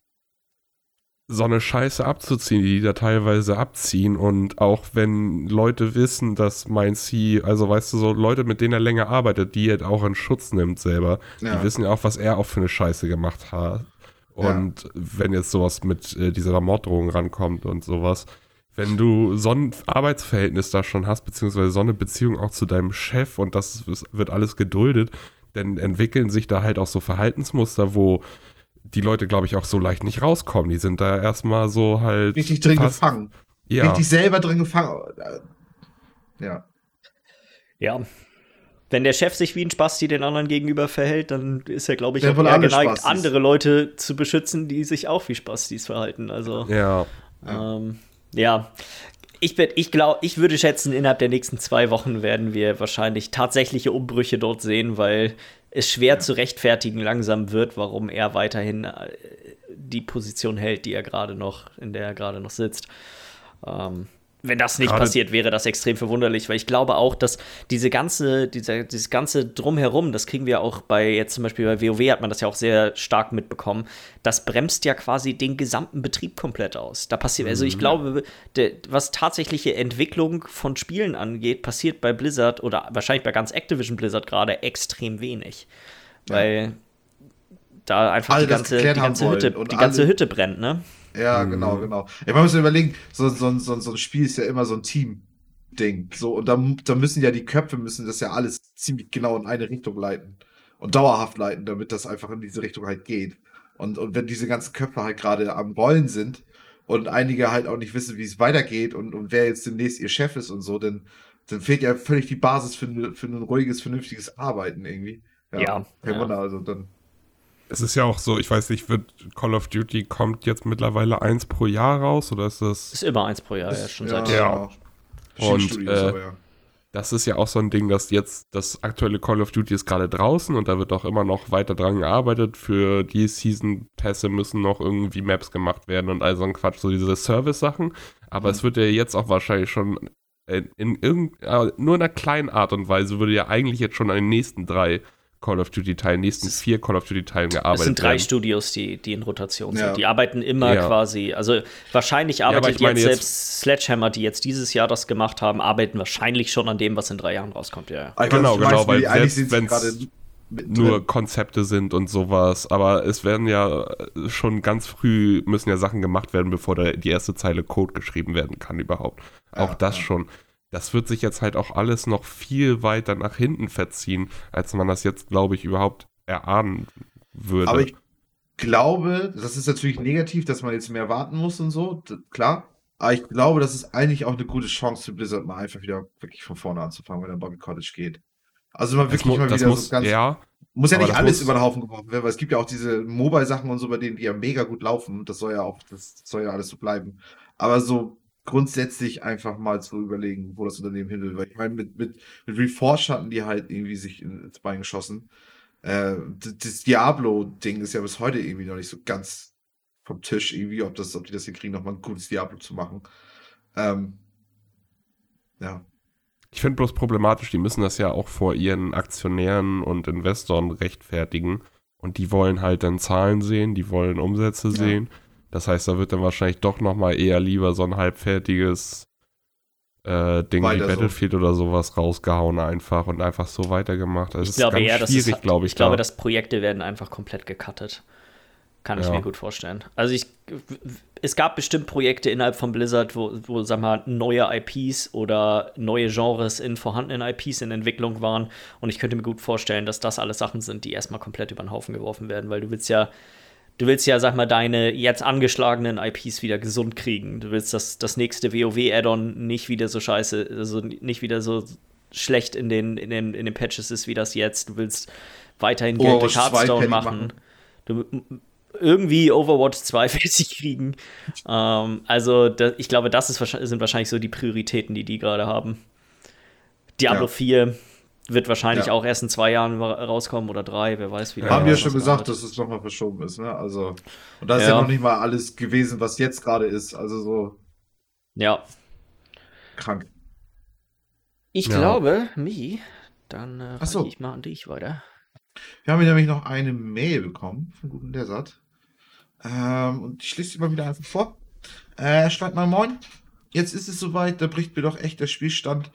so eine Scheiße abzuziehen, die die da teilweise abziehen. Und auch wenn Leute wissen, dass mein C, also weißt du, so Leute, mit denen er länger arbeitet, die er auch in Schutz nimmt selber, ja. die wissen ja auch, was er auch für eine Scheiße gemacht hat. Und ja. wenn jetzt sowas mit äh, dieser Morddrohung rankommt und sowas, wenn du so ein Arbeitsverhältnis da schon hast, beziehungsweise so eine Beziehung auch zu deinem Chef und das wird alles geduldet, dann entwickeln sich da halt auch so Verhaltensmuster, wo die Leute, glaube ich, auch so leicht nicht rauskommen. Die sind da erstmal so halt. Richtig drin fast, gefangen. Ja. Richtig selber drin gefangen. Ja. Ja. Wenn der Chef sich wie ein Spasti den anderen gegenüber verhält, dann ist er, glaube ich, auch eher geneigt, Spastis. andere Leute zu beschützen, die sich auch wie Spastis verhalten. Also. Ja. Ähm, ja. Ich, ich glaube, ich würde schätzen, innerhalb der nächsten zwei Wochen werden wir wahrscheinlich tatsächliche Umbrüche dort sehen, weil es schwer ja. zu rechtfertigen langsam wird, warum er weiterhin äh, die Position hält, die er gerade noch, in der er gerade noch sitzt. Ähm, wenn das nicht Gerade passiert, wäre das extrem verwunderlich, weil ich glaube auch, dass diese ganze, dieser, dieses ganze Drumherum, das kriegen wir auch bei jetzt zum Beispiel bei WoW hat man das ja auch sehr stark mitbekommen, das bremst ja quasi den gesamten Betrieb komplett aus. Da passiert, also ich mhm. glaube, de, was tatsächliche Entwicklung von Spielen angeht, passiert bei Blizzard oder wahrscheinlich bei ganz Activision Blizzard gerade extrem wenig. Weil ja. da einfach die ganze, die ganze Hütte, die ganze Hütte brennt, ne? Ja, mhm. genau, genau. Man muss überlegen, so, so, so, so ein Spiel ist ja immer so ein Team-Ding. So, und da, da müssen ja die Köpfe müssen das ja alles ziemlich genau in eine Richtung leiten. Und dauerhaft leiten, damit das einfach in diese Richtung halt geht. Und, und wenn diese ganzen Köpfe halt gerade am Rollen sind und einige halt auch nicht wissen, wie es weitergeht und, und wer jetzt demnächst ihr Chef ist und so, dann, dann fehlt ja völlig die Basis für, für ein ruhiges, vernünftiges Arbeiten irgendwie. Ja. ja kein ja. Wunder, also dann es ist ja auch so, ich weiß nicht, wird Call of Duty kommt jetzt mittlerweile eins pro Jahr raus oder ist das? Ist immer eins pro Jahr, ist, ja, schon seit ja. Und äh, aber, ja. das ist ja auch so ein Ding, dass jetzt das aktuelle Call of Duty ist gerade draußen und da wird auch immer noch weiter dran gearbeitet. Für die Season-Pässe müssen noch irgendwie Maps gemacht werden und all so ein Quatsch, so diese Service-Sachen. Aber mhm. es wird ja jetzt auch wahrscheinlich schon in, in irgend, äh, nur in einer kleinen Art und Weise würde ja eigentlich jetzt schon an den nächsten drei Call of Duty-Teilen, nächsten vier Call of Duty-Teilen gearbeitet. Es sind drei werden. Studios, die, die in Rotation ja. sind. Die arbeiten immer ja. quasi, also wahrscheinlich arbeitet ja, jetzt selbst Sledgehammer, die jetzt dieses Jahr das gemacht haben, arbeiten wahrscheinlich schon an dem, was in drei Jahren rauskommt. Ja, ja. Genau, genau, weil selbst wenn es nur Konzepte sind und sowas, aber es werden ja schon ganz früh müssen ja Sachen gemacht werden, bevor der, die erste Zeile Code geschrieben werden kann überhaupt. Auch das schon das wird sich jetzt halt auch alles noch viel weiter nach hinten verziehen, als man das jetzt, glaube ich, überhaupt erahnen würde. Aber ich glaube, das ist natürlich negativ, dass man jetzt mehr warten muss und so, klar. Aber ich glaube, das ist eigentlich auch eine gute Chance für Blizzard, mal einfach wieder wirklich von vorne anzufangen, wenn der Bobby Cottage geht. Also mal wirklich das mal wieder muss, so ganz. Ja, muss ja nicht alles über den Haufen geworfen werden, weil es gibt ja auch diese Mobile-Sachen und so, bei denen die ja mega gut laufen. Das soll ja auch, das soll ja alles so bleiben. Aber so grundsätzlich einfach mal zu überlegen, wo das Unternehmen hin will. Weil ich meine, mit, mit, mit Reforge hatten die halt irgendwie sich ins Bein geschossen. Äh, das Diablo-Ding ist ja bis heute irgendwie noch nicht so ganz vom Tisch, irgendwie, ob, das, ob die das hier kriegen, nochmal ein gutes Diablo zu machen. Ähm, ja. Ich finde bloß problematisch, die müssen das ja auch vor ihren Aktionären und Investoren rechtfertigen. Und die wollen halt dann Zahlen sehen, die wollen Umsätze ja. sehen. Das heißt, da wird dann wahrscheinlich doch nochmal eher lieber so ein halbfertiges äh, Ding Weiter wie Battlefield so. oder sowas rausgehauen einfach und einfach so weitergemacht. Also ich glaube eher, das ist, glaube ich. Ich glaube, dass Projekte werden einfach komplett gecuttet. Kann ich ja. mir gut vorstellen. Also ich, es gab bestimmt Projekte innerhalb von Blizzard, wo, wo sag mal, neue IPs oder neue Genres in vorhandenen IPs in Entwicklung waren. Und ich könnte mir gut vorstellen, dass das alles Sachen sind, die erstmal komplett über den Haufen geworfen werden, weil du willst ja du willst ja, sag mal, deine jetzt angeschlagenen IPs wieder gesund kriegen. Du willst, dass das nächste WoW-Add-on nicht wieder so scheiße, also nicht wieder so schlecht in den, in den, in den Patches ist, wie das jetzt. Du willst weiterhin Geld durch Hearthstone machen. machen. Du, irgendwie Overwatch 2 fertig kriegen. ähm, also, da, ich glaube, das ist, sind wahrscheinlich so die Prioritäten, die die gerade haben. Diablo ja. 4 wird wahrscheinlich ja. auch erst in zwei Jahren rauskommen oder drei, wer weiß wie. Ja, haben wir ja schon gesagt, dass es nochmal verschoben ist, ne? Also, und da ist ja. ja noch nicht mal alles gewesen, was jetzt gerade ist. Also so. Ja. Krank. Ich ja. glaube, Mi, dann äh, so. ich mal an dich weiter. Wir haben nämlich noch eine Mail bekommen von guten Desert. Ähm, und ich schließe sie mal wieder einfach vor. Äh, er schreibt mal Moin. Jetzt ist es soweit, da bricht mir doch echt der Spielstand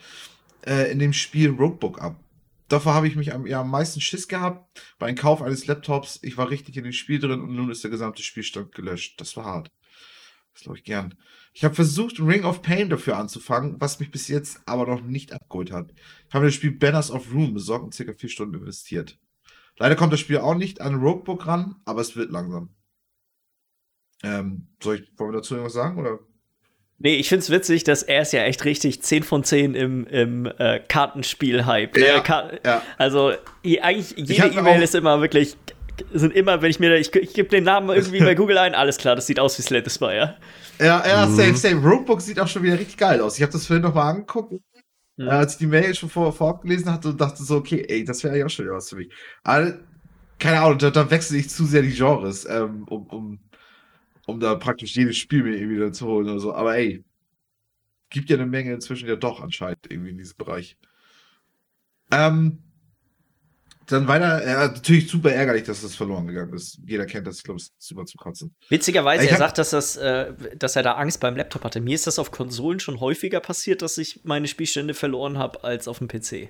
äh, in dem Spiel Roadbook ab. Davor habe ich mich am, ja, am meisten Schiss gehabt. Beim Kauf eines Laptops, ich war richtig in dem Spiel drin und nun ist der gesamte Spielstand gelöscht. Das war hart. Das glaube ich gern. Ich habe versucht, Ring of Pain dafür anzufangen, was mich bis jetzt aber noch nicht abgeholt hat. Ich habe das Spiel Banners of Room besorgt und circa vier Stunden investiert. Leider kommt das Spiel auch nicht an Roguebook ran, aber es wird langsam. Ähm, soll ich, wollen wir dazu irgendwas sagen, oder? Nee, ich find's witzig, dass er ist ja echt richtig 10 von 10 im, im äh, Kartenspiel-Hype. Ja, ne? Ka ja. Also eigentlich Ich jede E-Mail ist immer wirklich, sind immer, wenn ich mir, ich, ich gebe den Namen irgendwie bei Google ein, alles klar, das sieht aus wie Slay the Spire. Ja, ja, Mhm. safe, safe. Roguebook sieht auch schon wieder richtig geil aus. Ich habe das vorhin nochmal angeguckt, Mhm. äh, als ich die Mail schon vor, vorab gelesen hatte und dachte so, okay, ey, das wäre ja auch schon wieder was für mich. Aber, keine Ahnung, da, da wechsle ich zu sehr die Genres, ähm, um, um, um da praktisch jedes Spiel mir irgendwie wieder zu holen oder so. Aber ey, gibt ja eine Menge inzwischen ja doch anscheinend irgendwie in diesem Bereich. Ähm, dann weiter, ja, natürlich super ärgerlich, dass das verloren gegangen ist. Jeder kennt das, ich glaube, es ist super zu kotzen. Witzigerweise, er sagt, dass, das, äh, dass er da Angst beim Laptop hatte. Mir ist das auf Konsolen schon häufiger passiert, dass ich meine Spielstände verloren habe, als auf dem PC.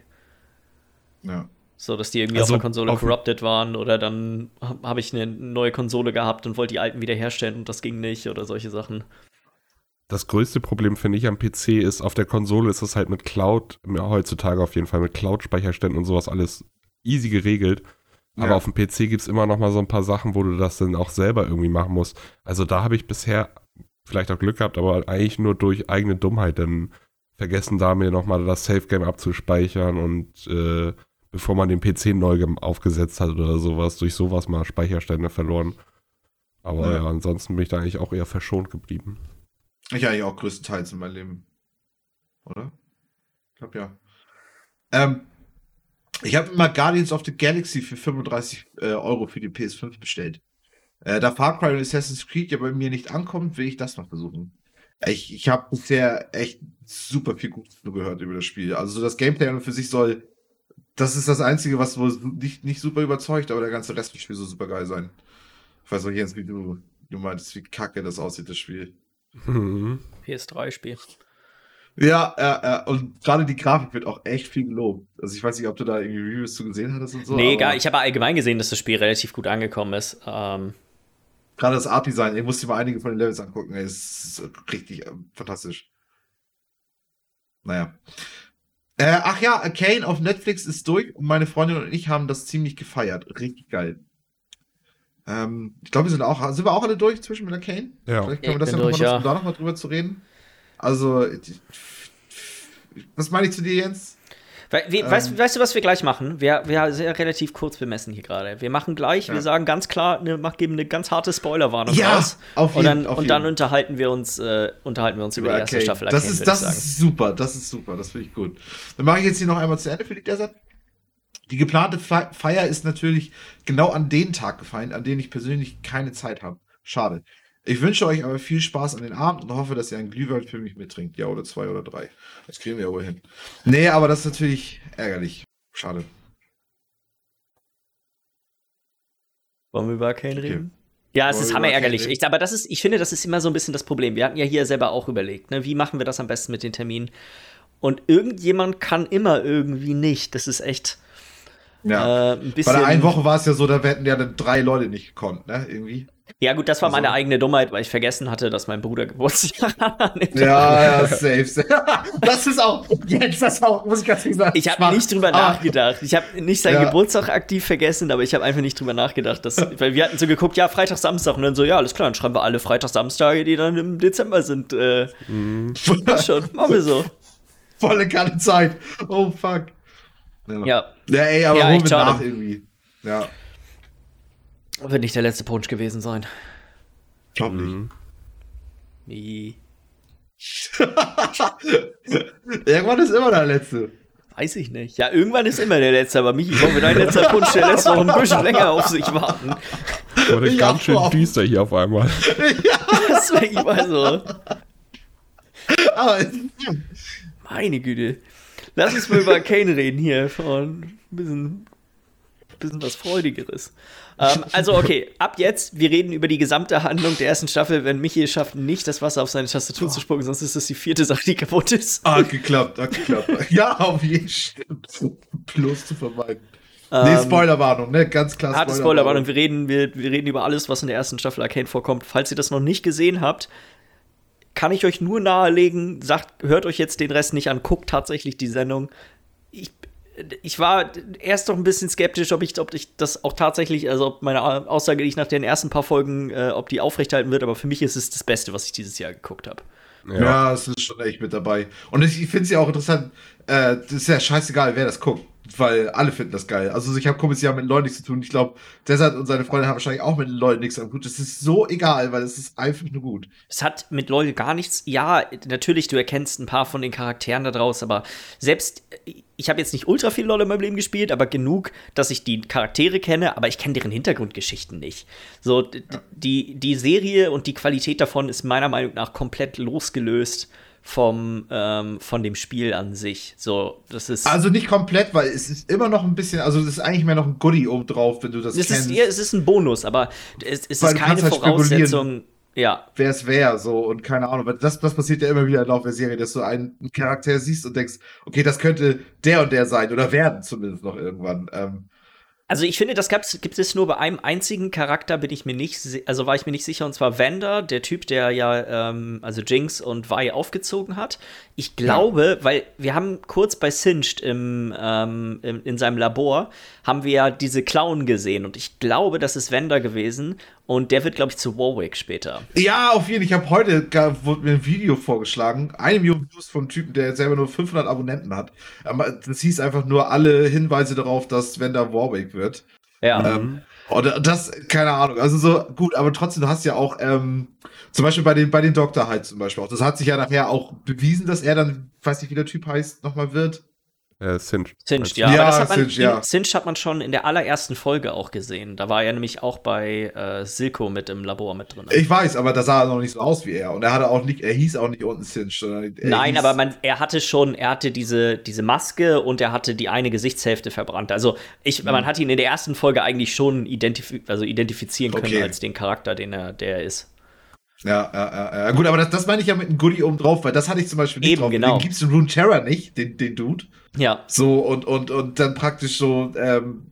Ja. So, dass die irgendwie Also auf der Konsole auf- corrupted waren oder dann habe hab ich eine neue Konsole gehabt und wollte die alten wiederherstellen und das ging nicht oder solche Sachen. Das größte Problem, finde ich, am PC ist, auf der Konsole ist es halt mit Cloud, ja, heutzutage auf jeden Fall mit Cloud-Speicherständen und sowas alles easy geregelt. Aber Ja. auf dem PC gibt es immer noch mal so ein paar Sachen, wo du das dann auch selber irgendwie machen musst. Also da habe ich bisher vielleicht auch Glück gehabt, aber eigentlich nur durch eigene Dummheit dann vergessen, da mir noch mal das Safe-Game abzuspeichern und äh, bevor man den PC neu aufgesetzt hat oder sowas, durch sowas mal Speicherstände verloren. Aber Ja. ja, ansonsten bin ich da eigentlich auch eher verschont geblieben. Ich eigentlich auch größtenteils in meinem Leben. Oder? Ich glaube ja. Ähm, ich habe mal Guardians of the Galaxy für 35 äh, Euro für die PS5 bestellt. Äh, da Far Cry und Assassin's Creed ja bei mir nicht ankommt, will ich das noch versuchen. Ich, ich habe bisher echt super viel Gutes gehört über das Spiel. Also so das Gameplay für sich soll, das ist das Einzige, was wohl nicht, nicht super überzeugt, aber der ganze Rest des Spiels soll super geil sein. Ich weiß noch, Jens, wie du, du meintest, wie kacke das aussieht, das Spiel. Mhm. PS3-Spiel. Ja, ja, ja. Und gerade die Grafik wird auch echt viel gelobt. Also ich weiß nicht, ob du da irgendwie Reviews zu gesehen hattest und so. nee, egal. Ich habe allgemein gesehen, dass das Spiel relativ gut angekommen ist. Ähm, Gerade das Art-Design, ich muss dir mal einige von den Levels angucken. ey, Es ist richtig ähm, fantastisch. Naja. Äh, ach ja, Arcane auf Netflix ist durch und meine Freundin und ich haben das ziemlich gefeiert. Richtig geil. Ähm, ich glaube, wir sind auch, sind wir auch alle durch zwischen mit Arcane? Ja. Vielleicht können wir Ich das ja nochmal nutzen, ja. um da nochmal drüber zu reden. Also, was meine ich zu dir, Jens? We we Ähm. weißt, weißt du, was wir gleich machen? Wir, wir sind ja relativ kurz bemessen hier gerade. Wir machen gleich, Ja. wir sagen ganz klar, ne, mach, geben eine ganz harte Spoilerwarnung Ja, raus. auf und jeden- dann, auf und dann unterhalten wir uns, äh, unterhalten wir uns über, die erste Arcane. Staffel. Das Arcane, ist, das ich sagen. ist super, das ist super, das finde ich gut. Dann mache ich jetzt hier noch einmal zu Ende für die Desert. Die geplante Fe- Feier ist natürlich genau an den Tag gefallen, an dem ich persönlich keine Zeit habe. Schade. Ich wünsche euch aber viel Spaß an den Abend und hoffe, dass ihr einen Glühwein für mich mittrinkt. Ja, oder zwei oder drei. Das kriegen wir ja wohl hin. Nee, aber das ist natürlich ärgerlich. Schade. Wollen wir über Arcane Okay. reden? Ja, es Wollen ist hammerärgerlich. Ich, aber das ist, ich finde, das ist immer so ein bisschen das Problem. Wir hatten ja hier selber auch überlegt, ne? wie machen wir das am besten mit den Terminen? Und irgendjemand kann immer irgendwie nicht. Das ist echt Ja. äh, ein Bei bisschen. der einen Woche war es ja so, da hätten ja dann drei Leute nicht gekonnt, ne? Irgendwie. Ja, gut, das war Also- meine eigene Dummheit, weil ich vergessen hatte, dass mein Bruder Geburtstag hat. Ja, ja, safe. safe. das ist auch, jetzt das auch, muss ich ganz ehrlich sagen. Ich habe nicht drüber Aber- nachgedacht. Ich habe nicht seinen Ja. Geburtstag aktiv vergessen, aber ich habe einfach nicht drüber nachgedacht. Dass, weil wir hatten so geguckt, ja, Freitag, Samstag. Und dann so, ja, alles klar, dann schreiben wir alle Freitag, Samstage, die dann im Dezember sind. Äh, passt schon, machen wir so. Volle keine Zeit. Oh, fuck. Ja, Ja, ey, aber Ja, wir schade. nach irgendwie. Ja, wird nicht der letzte Punsch gewesen sein. glaub nicht. Mhm. Nee, Irgendwann ist immer der Letzte. weiß ich nicht. Ja, irgendwann ist immer der letzte, aber Michi, komm, wenn dein letzter Punsch, der lässt noch ein bisschen länger auf sich warten. Wurde Ich ganz schön düster hier auf einmal. Das ist wirklich mal so. Aber, Meine Güte. Lass uns mal über Kane reden hier. Von ein bisschen, bisschen was Freudigeres. Ähm, also, okay, ab jetzt, wir reden über die gesamte Handlung der ersten Staffel. Wenn Michi es schafft, nicht das Wasser auf seine Tastatur zu spucken, sonst ist das die vierte Sache, die kaputt ist. ah, geklappt, hat geklappt. ja, auf jeden Fall. Plus zu vermeiden. nee, Ähm, Spoilerwarnung, ne? Ganz klar Harte Spoilerwarnung. Wir reden, wir, wir reden über alles, was in der ersten Staffel Arcane vorkommt. Falls ihr das noch nicht gesehen habt, kann ich euch nur nahelegen, sagt, hört euch jetzt den Rest nicht an, guckt tatsächlich die Sendung. Ich, ich war erst noch ein bisschen skeptisch, ob ich, ob ich das auch tatsächlich, also ob meine Aussage, die ich nach den ersten paar Folgen, äh, ob die aufrechthalten wird, aber für mich ist es das Beste, was ich dieses Jahr geguckt habe. Ja. ja, es ist schon echt mit dabei. Und ich, ich finde es ja auch interessant, äh, das ist ja scheißegal, wer das guckt weil alle finden das geil. Also ich habe die haben mit Leuten nichts zu tun. Ich glaube, Desert und seine Freunde haben wahrscheinlich auch mit Leuten nichts zu tun. Das ist so egal, weil es ist einfach nur gut. Es hat mit Leuten gar nichts. Ja, natürlich, du erkennst ein paar von den Charakteren da draus, aber selbst ich habe jetzt nicht ultra viel LoL in meinem Leben gespielt, aber genug, dass ich die Charaktere kenne, aber ich kenne deren Hintergrundgeschichten nicht. So, die, die Serie und die Qualität davon ist meiner Meinung nach komplett losgelöst vom ähm, von dem Spiel an sich. So, das ist also nicht komplett, weil es ist immer noch ein bisschen, also das ist eigentlich mehr noch ein Goodie oben drauf, wenn du das es kennst. Ist, ja, es ist ein Bonus, aber es, es ist keine halt Voraussetzung. Ja. Wer es wäre, so und keine Ahnung. Weil das, das passiert ja immer wieder im Laufe der Serie, dass du einen Charakter siehst und denkst, okay, das könnte der und der sein oder werden zumindest noch irgendwann. Ähm, also ich finde, das gibt es nur bei einem einzigen Charakter, bin ich mir nicht, also war ich mir nicht sicher, und zwar Vander, der Typ, der ja, ähm, also Jinx und Vi aufgezogen hat. Ich glaube, ja. weil wir haben kurz bei Singed im, ähm, in, in seinem Labor, haben wir ja diese Clown gesehen und ich glaube, das ist Vander gewesen und der wird, glaube ich, zu Warwick später. Ja, auf jeden Fall. Ich habe heute wurde mir ein Video vorgeschlagen, eine Million Views vom Typen, der selber nur 500 Abonnenten hat. Aber das hieß einfach nur alle Hinweise darauf, dass Vander Warwick wird. Ja. Ähm, und das, keine Ahnung, also so, gut, aber trotzdem, du hast ja auch, ähm, zum Beispiel bei den, bei den Doktor halt zum Beispiel auch. Das hat sich ja nachher auch bewiesen, dass er dann, weiß nicht, wie der Typ heißt, nochmal wird. Äh, Singed. Singed, ja. ja aber das hat man, Singed, ja. Singed hat man schon in der allerersten Folge auch gesehen. Da war er nämlich auch bei äh, Silko mit im Labor mit drin. Ich weiß, aber da sah er noch nicht so aus wie er. Und er hatte auch nicht, er hieß auch nicht unten Singed. Nein, aber man, er hatte schon, er hatte diese, diese Maske und er hatte die eine Gesichtshälfte verbrannt. Also ich, hm. man hat ihn in der ersten Folge eigentlich schon identif also identifizieren können okay. als den Charakter, den er, der er ist. Ja, ja, ja, ja. Gut, aber das, das meine ich ja mit einem Goodie oben drauf, weil das hatte ich zum Beispiel nicht Eben, drauf. Genau. Den gibt's in Rune Terror nicht, den, den Dude. Ja. So, und, und, und dann praktisch so, ähm,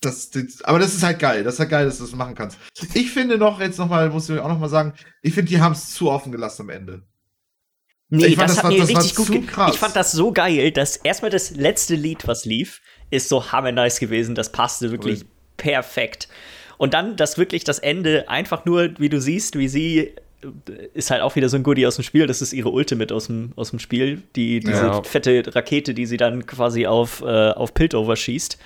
das, das, aber das ist halt geil. Das ist halt geil, dass du das machen kannst. Ich finde noch, jetzt nochmal, muss ich auch nochmal sagen, ich finde, die haben es zu offen gelassen am Ende. Nee, ich fand, das, das hat war, mir richtig gut krass. Ich fand das so geil, dass erstmal das letzte Lied, was lief, ist so hammer nice gewesen. Das passte wirklich cool. perfekt. Und dann das wirklich das Ende, einfach nur, wie du siehst, wie sie ist halt auch wieder so ein Goodie aus dem Spiel. Das ist ihre Ultimate aus dem, aus dem Spiel. Die, diese ja. fette Rakete, die sie dann quasi auf, äh, auf Piltover schießt.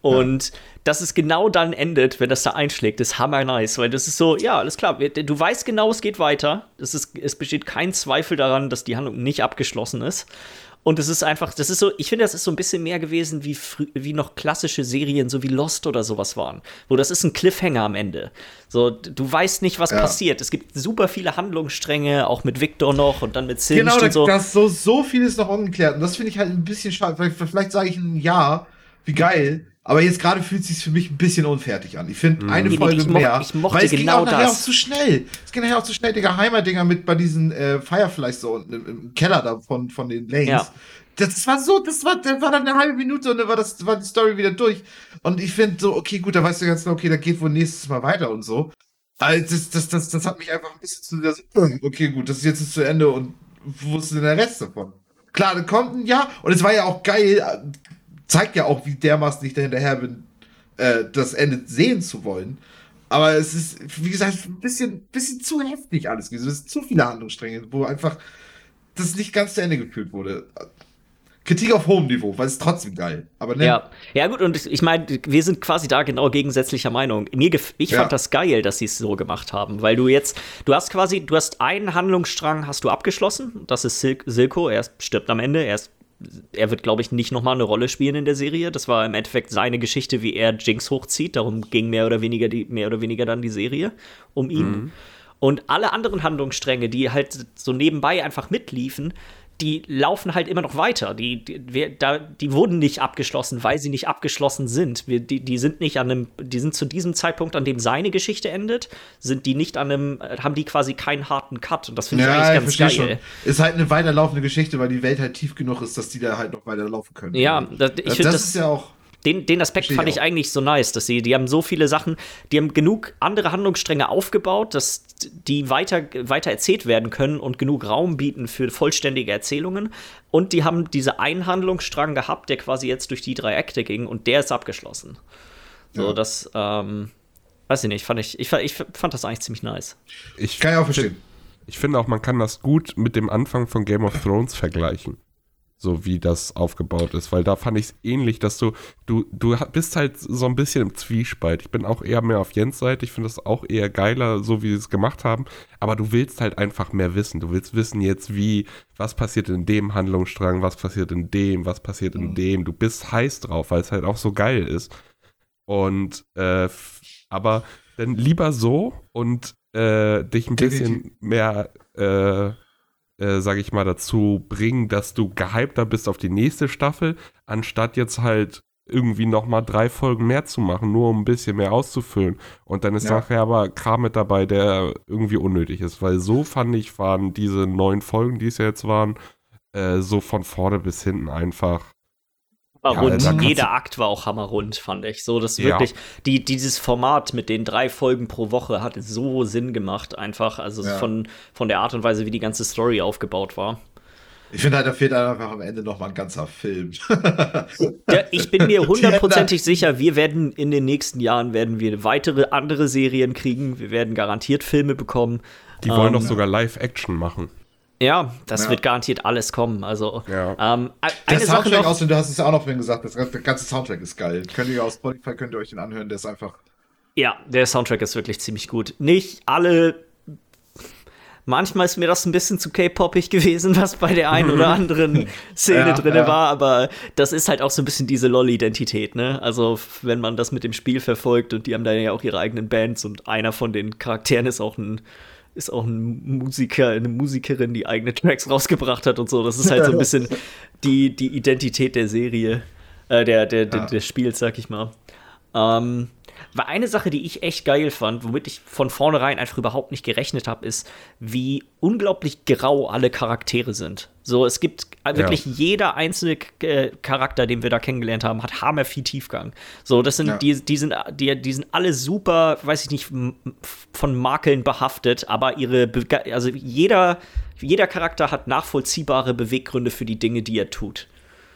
Und ja. dass es genau dann endet, wenn das da einschlägt, ist hammer nice, weil das ist so, ja, alles klar, du weißt genau, es geht weiter. Es, ist, es besteht kein Zweifel daran, dass die Handlung nicht abgeschlossen ist. Und es ist einfach, das ist so, ich finde, das ist so ein bisschen mehr gewesen, wie, wie noch klassische Serien, so wie Lost oder sowas waren. Wo das ist ein Cliffhanger am Ende. So, du weißt nicht, was ja. passiert. Es gibt super viele Handlungsstränge, auch mit Victor noch und dann mit Singed genau, und so. Genau, das so, so viel ist noch ungeklärt. Und das finde ich halt ein bisschen schade. Vielleicht, vielleicht sage ich ein Ja, wie geil. Aber jetzt gerade fühlt es sich für mich ein bisschen unfertig an. Ich finde mhm. eine Folge ich mehr. Ich mochte weil es genau ging auch nachher auch zu schnell. Es ging nachher auch zu schnell, die Geheimer-Dinger mit bei diesen äh, Fireflies so unten im, im, Keller da von, von den Lanes. Ja. Das war so, das war, das war dann eine halbe Minute und dann war das, war die Story wieder durch. Und ich finde so, okay, gut, da weißt du ganz genau, okay, da geht wohl nächstes Mal weiter und so. Also das, das, das, das hat mich einfach ein bisschen zu, das, okay, gut, das ist jetzt zu Ende und wo ist denn der Rest davon? Klar, dann kommt ein Jahr und es war ja auch geil, zeigt ja auch, wie dermaßen ich da hinterher bin, äh, das Ende sehen zu wollen. Aber es ist, wie gesagt, ein bisschen, bisschen zu heftig alles Es sind zu viele Handlungsstränge, wo einfach das nicht ganz zu Ende geführt wurde. Kritik auf hohem Niveau, weil es ist trotzdem geil. Aber ne? Ja, ja gut, und ich meine, wir sind quasi da genau gegensätzlicher Meinung. Mir ich ja. fand das geil, dass sie es so gemacht haben, weil du jetzt, du hast quasi, du hast einen Handlungsstrang, hast du abgeschlossen. Das ist Sil Silko, er stirbt am Ende, er ist er wird, glaube ich, nicht nochmal eine Rolle spielen in der Serie. Das war im Endeffekt seine Geschichte, wie er Jinx hochzieht. Darum ging mehr oder weniger, die, mehr oder weniger dann die Serie um ihn. Mhm. Und alle anderen Handlungsstränge, die halt so nebenbei einfach mitliefen, die laufen halt immer noch weiter. Die, die, wir, da, die wurden nicht abgeschlossen, weil sie nicht abgeschlossen sind. Wir, die, die sind nicht an einem, die sind zu diesem Zeitpunkt, an dem seine Geschichte endet, sind die nicht an einem, haben die quasi keinen harten Cut. Und das finde ich ja, eigentlich ich ganz geil. Schon. Ist halt eine weiterlaufende Geschichte, weil die Welt halt tief genug ist, dass die da halt noch weiterlaufen können. Ja, das, ich finde das, das ist ja auch den, den Aspekt Verstehe fand ich auch. eigentlich so nice, dass sie, die haben so viele Sachen, die haben genug andere Handlungsstränge aufgebaut, dass die weiter, weiter erzählt werden können und genug Raum bieten für vollständige Erzählungen. Und die haben diese einen Handlungsstrang gehabt, der quasi jetzt durch die drei Akte ging und der ist abgeschlossen. So, Ja. das, ähm, weiß ich nicht, fand ich, ich, ich fand das eigentlich ziemlich nice. Ich, Kann ich auch verstehen. ich finde auch, man kann das gut mit dem Anfang von Game of Thrones vergleichen. So wie das aufgebaut ist, weil da fand ich es ähnlich, dass du, du, du bist halt so ein bisschen im Zwiespalt. Ich bin auch eher mehr auf Jens Seite, ich finde das auch eher geiler, so wie sie es gemacht haben, aber du willst halt einfach mehr wissen. Du willst wissen jetzt, wie, was passiert in dem Handlungsstrang, was passiert in dem, was passiert in Mhm. dem. Du bist heiß drauf, weil es halt auch so geil ist. Und, äh, aber dann lieber so und äh, dich ein Definitiv. bisschen mehr, äh, äh, sag ich mal, dazu bringen, dass du gehypter bist auf die nächste Staffel, anstatt jetzt halt irgendwie nochmal drei Folgen mehr zu machen, nur um ein bisschen mehr auszufüllen. Und dann ist Ja. nachher aber Kram mit dabei, der irgendwie unnötig ist. Weil so fand ich, waren diese neun Folgen, die es ja jetzt waren, äh, so von vorne bis hinten einfach. War Ja, Jeder Akt war auch hammerrund, fand ich. So, das Ja. wirklich, die, dieses Format mit den drei Folgen pro Woche hat so Sinn gemacht, einfach. Also Ja. von, von der Art und Weise, wie die ganze Story aufgebaut war. Ich finde halt, da fehlt einfach am Ende noch mal ein ganzer Film. Ja, ich bin mir hundertprozentig sicher, wir werden in den nächsten Jahren werden wir weitere andere Serien kriegen. Wir werden garantiert Filme bekommen. Die wollen Ähm, doch sogar Live-Action machen. Ja, das Ja. wird garantiert alles kommen. Also, Ja. ähm, Der eine Sache Soundtrack, noch. außerdem, du hast es ja auch noch vorhin gesagt, das, der ganze Soundtrack ist geil. Könnt ihr aus Spotify, könnt ihr euch den anhören, der ist einfach. Ja, der Soundtrack ist wirklich ziemlich gut. Nicht alle. Manchmal ist mir das ein bisschen zu K-popig gewesen, was bei der einen oder anderen Szene Ja, drin ja. war, aber das ist halt auch so ein bisschen diese LOL-Identität, ne? Also, wenn man das mit dem Spiel verfolgt und die haben da ja auch ihre eigenen Bands und einer von den Charakteren ist auch ein ist auch ein Musiker, eine Musikerin, die eigene Tracks rausgebracht hat und so. Das ist halt so ein bisschen die, die Identität der Serie, äh, der, der, der, Ja. des Spiels, sag ich mal. Ähm, war eine Sache, die ich echt geil fand, womit ich von vornherein einfach überhaupt nicht gerechnet habe, ist, wie unglaublich grau alle Charaktere sind. So, es gibt äh, wirklich jeder einzelne äh, Charakter, den wir da kennengelernt haben, hat hammer viel Tiefgang. So, das sind, Ja. die, die sind, die, die sind alle super, weiß ich nicht, von Makeln behaftet, aber ihre, Bega- also jeder, jeder Charakter hat nachvollziehbare Beweggründe für die Dinge, die er tut.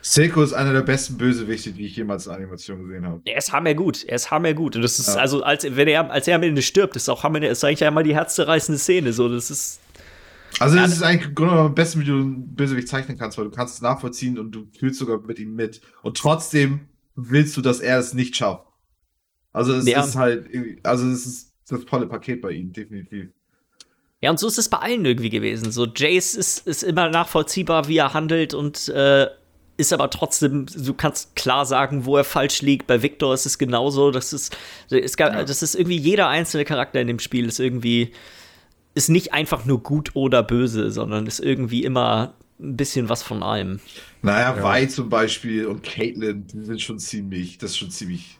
Seiko ist einer der besten Bösewichte, die ich jemals in Animation gesehen habe. Er ist hammergut, er ist hammergut. Und das ist, Ja. also, als, wenn er, als er am Ende stirbt, ist auch hammer, ist eigentlich einmal die herzzerreißende Szene. So, das ist. Also, Ja, das ist eigentlich im Grunde am besten, wie du einen Bösewicht zeichnen kannst, weil du kannst es nachvollziehen und du fühlst sogar mit ihm mit. Und trotzdem willst du, dass er es nicht schafft. Also, es Ja. ist halt, also, es ist das volle Paket bei ihm, definitiv. Ja, und so ist es bei allen irgendwie gewesen. So, Jace ist, ist immer nachvollziehbar, wie er handelt und äh, ist aber trotzdem, du kannst klar sagen, wo er falsch liegt. Bei Victor ist es genauso. Das ist, es gab, Ja. das ist irgendwie jeder einzelne Charakter in dem Spiel ist irgendwie, ist nicht einfach nur gut oder böse, sondern ist irgendwie immer ein bisschen was von allem. Naja, Ja. Vi zum Beispiel und Caitlyn, die sind schon ziemlich, das ist schon ziemlich.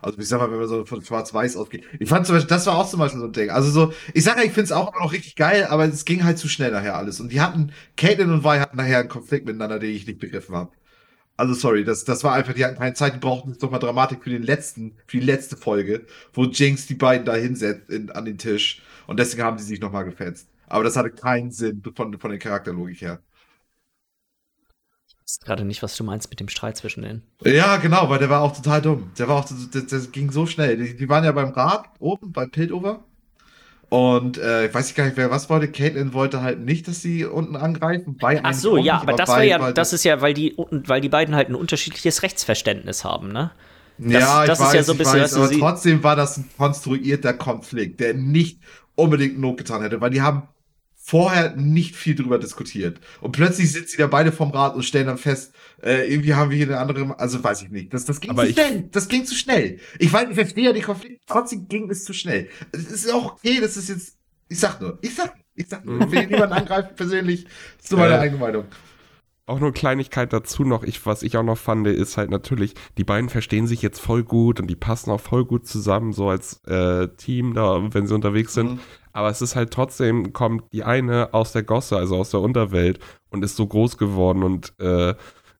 Also ich sag mal, wenn man so von Schwarz-Weiß ausgeht. Ich fand zum Beispiel, das war auch zum Beispiel so ein Ding. Also so, ich sag ja, ich finde es auch immer noch richtig geil, aber es ging halt zu schnell nachher alles. Und die hatten, Caitlyn und Vi hatten nachher einen Konflikt miteinander, den ich nicht begriffen habe. Also sorry, das, das war einfach, die hatten keine Zeit, die brauchten jetzt doch mal Dramatik für den letzten, für die letzte Folge, wo Jinx die beiden da hinsetzt in, an den Tisch. Und deswegen haben sie sich nochmal gefetzt. Aber das hatte keinen Sinn von, von der Charakterlogik her. Ich weiß gerade nicht, was du meinst mit dem Streit zwischen denen. Ja, genau, weil der war auch total dumm. Der war auch, das, das ging so schnell. Die, die waren ja beim Rad oben, beim Piltover. Und äh, ich weiß gar nicht, wer was wollte. Caitlin wollte halt nicht, dass sie unten angreifen. Bei Ach so, ja, aber das war ja, das ist ja, weil die, weil die beiden halt ein unterschiedliches Rechtsverständnis haben, ne? ja, das ich ist weiß, ja so ein ich bisschen, weiß, aber trotzdem war das ein konstruierter Konflikt, der nicht unbedingt Not getan hätte, weil die haben vorher nicht viel drüber diskutiert. Und plötzlich sitzen sie da beide vom Rad und stellen dann fest, äh, irgendwie haben wir hier eine andere, also weiß ich nicht. Das, das ging Aber zu ich- schnell. Das ging zu schnell. Ich weiß, ich verstehe ja die Konflikte, trotzdem ging es zu schnell. Es ist auch okay, das ist jetzt, ich sag nur, ich sag, ich sag nur, wenn jemand angreift, persönlich, ist so meine Äh, eigene Meinung. Auch nur Kleinigkeit dazu noch, ich, was ich auch noch fand, ist halt natürlich, die beiden verstehen sich jetzt voll gut und die passen auch voll gut zusammen, so als äh, Team da, wenn sie unterwegs sind. Mhm. Aber es ist halt trotzdem, kommt die eine aus der Gosse, also aus der Unterwelt und ist so groß geworden und äh,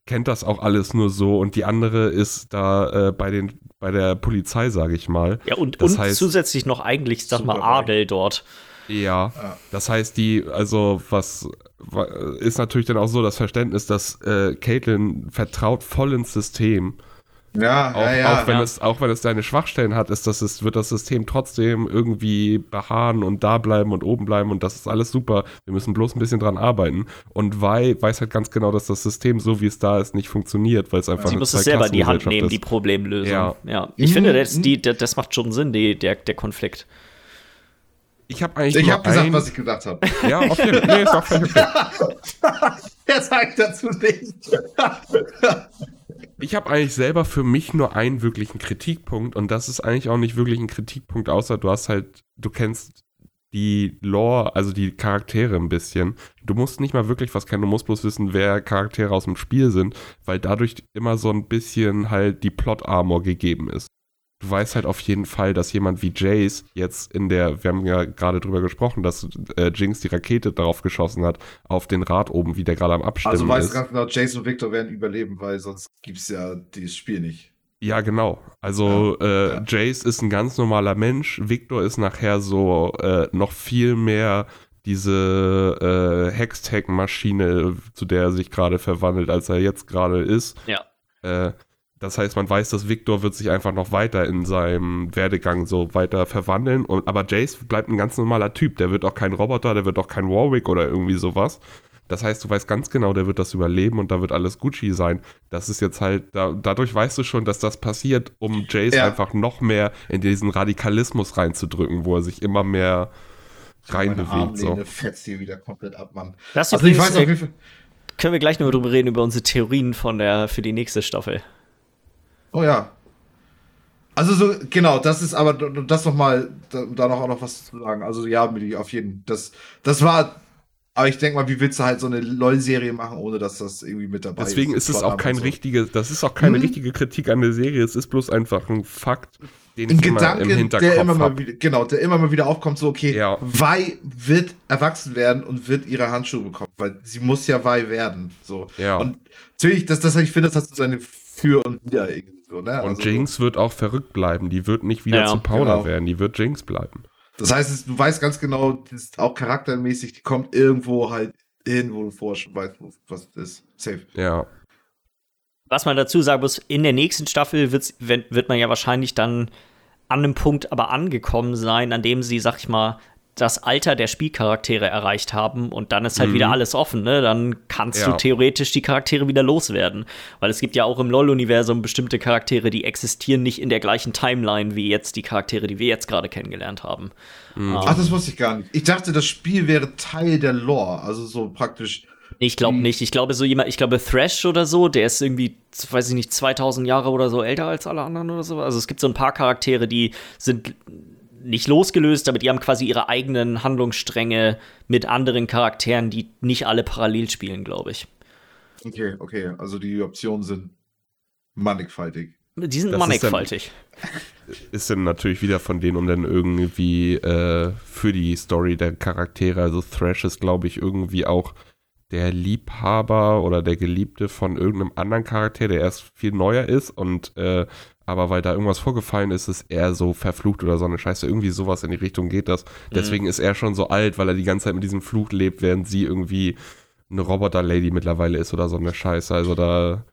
kennt das auch alles nur so und die andere ist da äh, bei den bei der Polizei, sage ich mal. Ja, und, Das und heißt- zusätzlich noch eigentlich, sag mal, Adel dort. Ja, das heißt, die, also was wa- ist natürlich dann auch so das Verständnis, dass äh, Caitlin vertraut voll ins System. Ja, Auch, ja, ja. auch, wenn ja. es, auch wenn es seine Schwachstellen hat, ist das, ist, wird das System trotzdem irgendwie beharren und da bleiben und oben bleiben und das ist alles super. Wir müssen bloß ein bisschen dran arbeiten. Und Vi weiß halt ganz genau, dass das System, so wie es da ist, nicht funktioniert, weil es einfach Sie muss es selber in die Hand nehmen, die ist. Problemlösung. Ja. Ja. Ich Mhm. finde, das, die, das macht schon Sinn, die, der, der Konflikt. Ich habe eigentlich ich habe gesagt, ein, was ich gedacht habe. Ja, auf jeden Fall. Nee, ist auch völlig okay. Er sagt dazu nichts. Ich habe eigentlich selber für mich nur einen wirklichen Kritikpunkt und das ist eigentlich auch nicht wirklich ein Kritikpunkt, außer du hast halt, du kennst die Lore, also die Charaktere ein bisschen. Du musst nicht mal wirklich was kennen, du musst bloß wissen, wer Charaktere aus dem Spiel sind, weil dadurch immer so ein bisschen halt die Plot-Armor gegeben ist. Du weißt halt auf jeden Fall, dass jemand wie Jace jetzt in der, wir haben ja gerade drüber gesprochen, dass äh, Jinx die Rakete darauf geschossen hat, auf den Rad oben, wie der gerade am Abstimmen Also weißt ist. du ganz genau, Jason und Victor werden überleben, weil sonst gibt's ja dieses Spiel nicht. Ja, genau. Also Ja, äh, ja. Jace ist ein ganz normaler Mensch. Victor ist nachher so äh, noch viel mehr diese äh, Hextech-Maschine, zu der er sich gerade verwandelt, als er jetzt gerade ist. Ja. Äh, das heißt, man weiß, dass Victor wird sich einfach noch weiter in seinem Werdegang so weiter verwandeln. Und, aber Jace bleibt ein ganz normaler Typ. Der wird auch kein Roboter, der wird auch kein Warwick oder irgendwie sowas. Das heißt, du weißt ganz genau, der wird das überleben und da wird alles Gucci sein. Das ist jetzt halt, da, dadurch weißt du schon, dass das passiert, um Jace Ja. einfach noch mehr in diesen Radikalismus reinzudrücken, wo er sich immer mehr reinbewegt. So. Armlehne fetzt hier wieder komplett ab, Mann. Das Also ich weiß auf jeden Fall. können wir gleich noch drüber reden, über unsere Theorien von der, für die nächste Staffel. Oh ja. Also so, genau, das ist aber das nochmal, da, da noch auch noch was zu sagen. Also ja, auf jeden Das, das war, aber ich denke mal, wie willst du halt so eine LOL-Serie machen, ohne dass das irgendwie mit dabei Deswegen ist es auch kein so. richtige, das ist auch keine Mhm. richtige Kritik an der Serie, es ist bloß einfach ein Fakt, den Ein ich immer Gedanke, im der Hinterkopf immer mal wieder, genau, der immer mal wieder aufkommt, so, okay, Ja. Vi wird erwachsen werden und wird ihre Handschuhe bekommen, weil sie muss ja Vi werden, so. Ja. Und natürlich, das, das, ich finde, das hat so seine Für und Wider irgendwie so, ne? Und Also, Jinx wird auch verrückt bleiben, die wird nicht wieder Ja, zu Powder genau. werden, die wird Jinx bleiben. Das heißt, es- du weißt ganz genau, das ist auch charaktermäßig, die kommt irgendwo halt hin, wo du vorher schon weißt, wo, was das ist. Safe. Ja. Was man dazu sagen muss, in der nächsten Staffel wird man ja wahrscheinlich dann an einem Punkt aber angekommen sein, an dem sie, sag ich mal, das Alter der Spielcharaktere erreicht haben und dann ist halt Mhm. wieder alles offen, ne? Dann kannst Ja. du theoretisch die Charaktere wieder loswerden. Weil es gibt ja auch im LOL-Universum bestimmte Charaktere, die existieren nicht in der gleichen Timeline wie jetzt die Charaktere, die wir jetzt gerade kennengelernt haben. Mhm. Ähm, Ach, das wusste ich gar nicht. Ich dachte, das Spiel wäre Teil der Lore, also so praktisch. Ich glaube nicht. Ich glaube, so jemand, ich glaube, Thrash oder so, der ist irgendwie, weiß ich nicht, 2000 Jahre oder so älter als alle anderen oder so. Also es gibt so ein paar Charaktere, die sind nicht losgelöst, aber die haben quasi ihre eigenen Handlungsstränge mit anderen Charakteren, die nicht alle parallel spielen, glaube ich. Okay, okay, also die Optionen sind mannigfaltig. Die sind Das ist dann- mannigfaltig. Ist dann natürlich wieder von denen, um dann irgendwie äh, für die Story der Charaktere, also Thrash ist, glaube ich, irgendwie auch der Liebhaber oder der Geliebte von irgendeinem anderen Charakter, der erst viel neuer ist und äh, aber weil da irgendwas vorgefallen ist, ist er so verflucht oder so eine Scheiße. Irgendwie sowas in die Richtung geht das. Deswegen ist er schon so alt, weil er die ganze Zeit mit diesem Fluch lebt, während sie irgendwie eine Roboter-Lady mittlerweile ist oder so eine Scheiße. Also da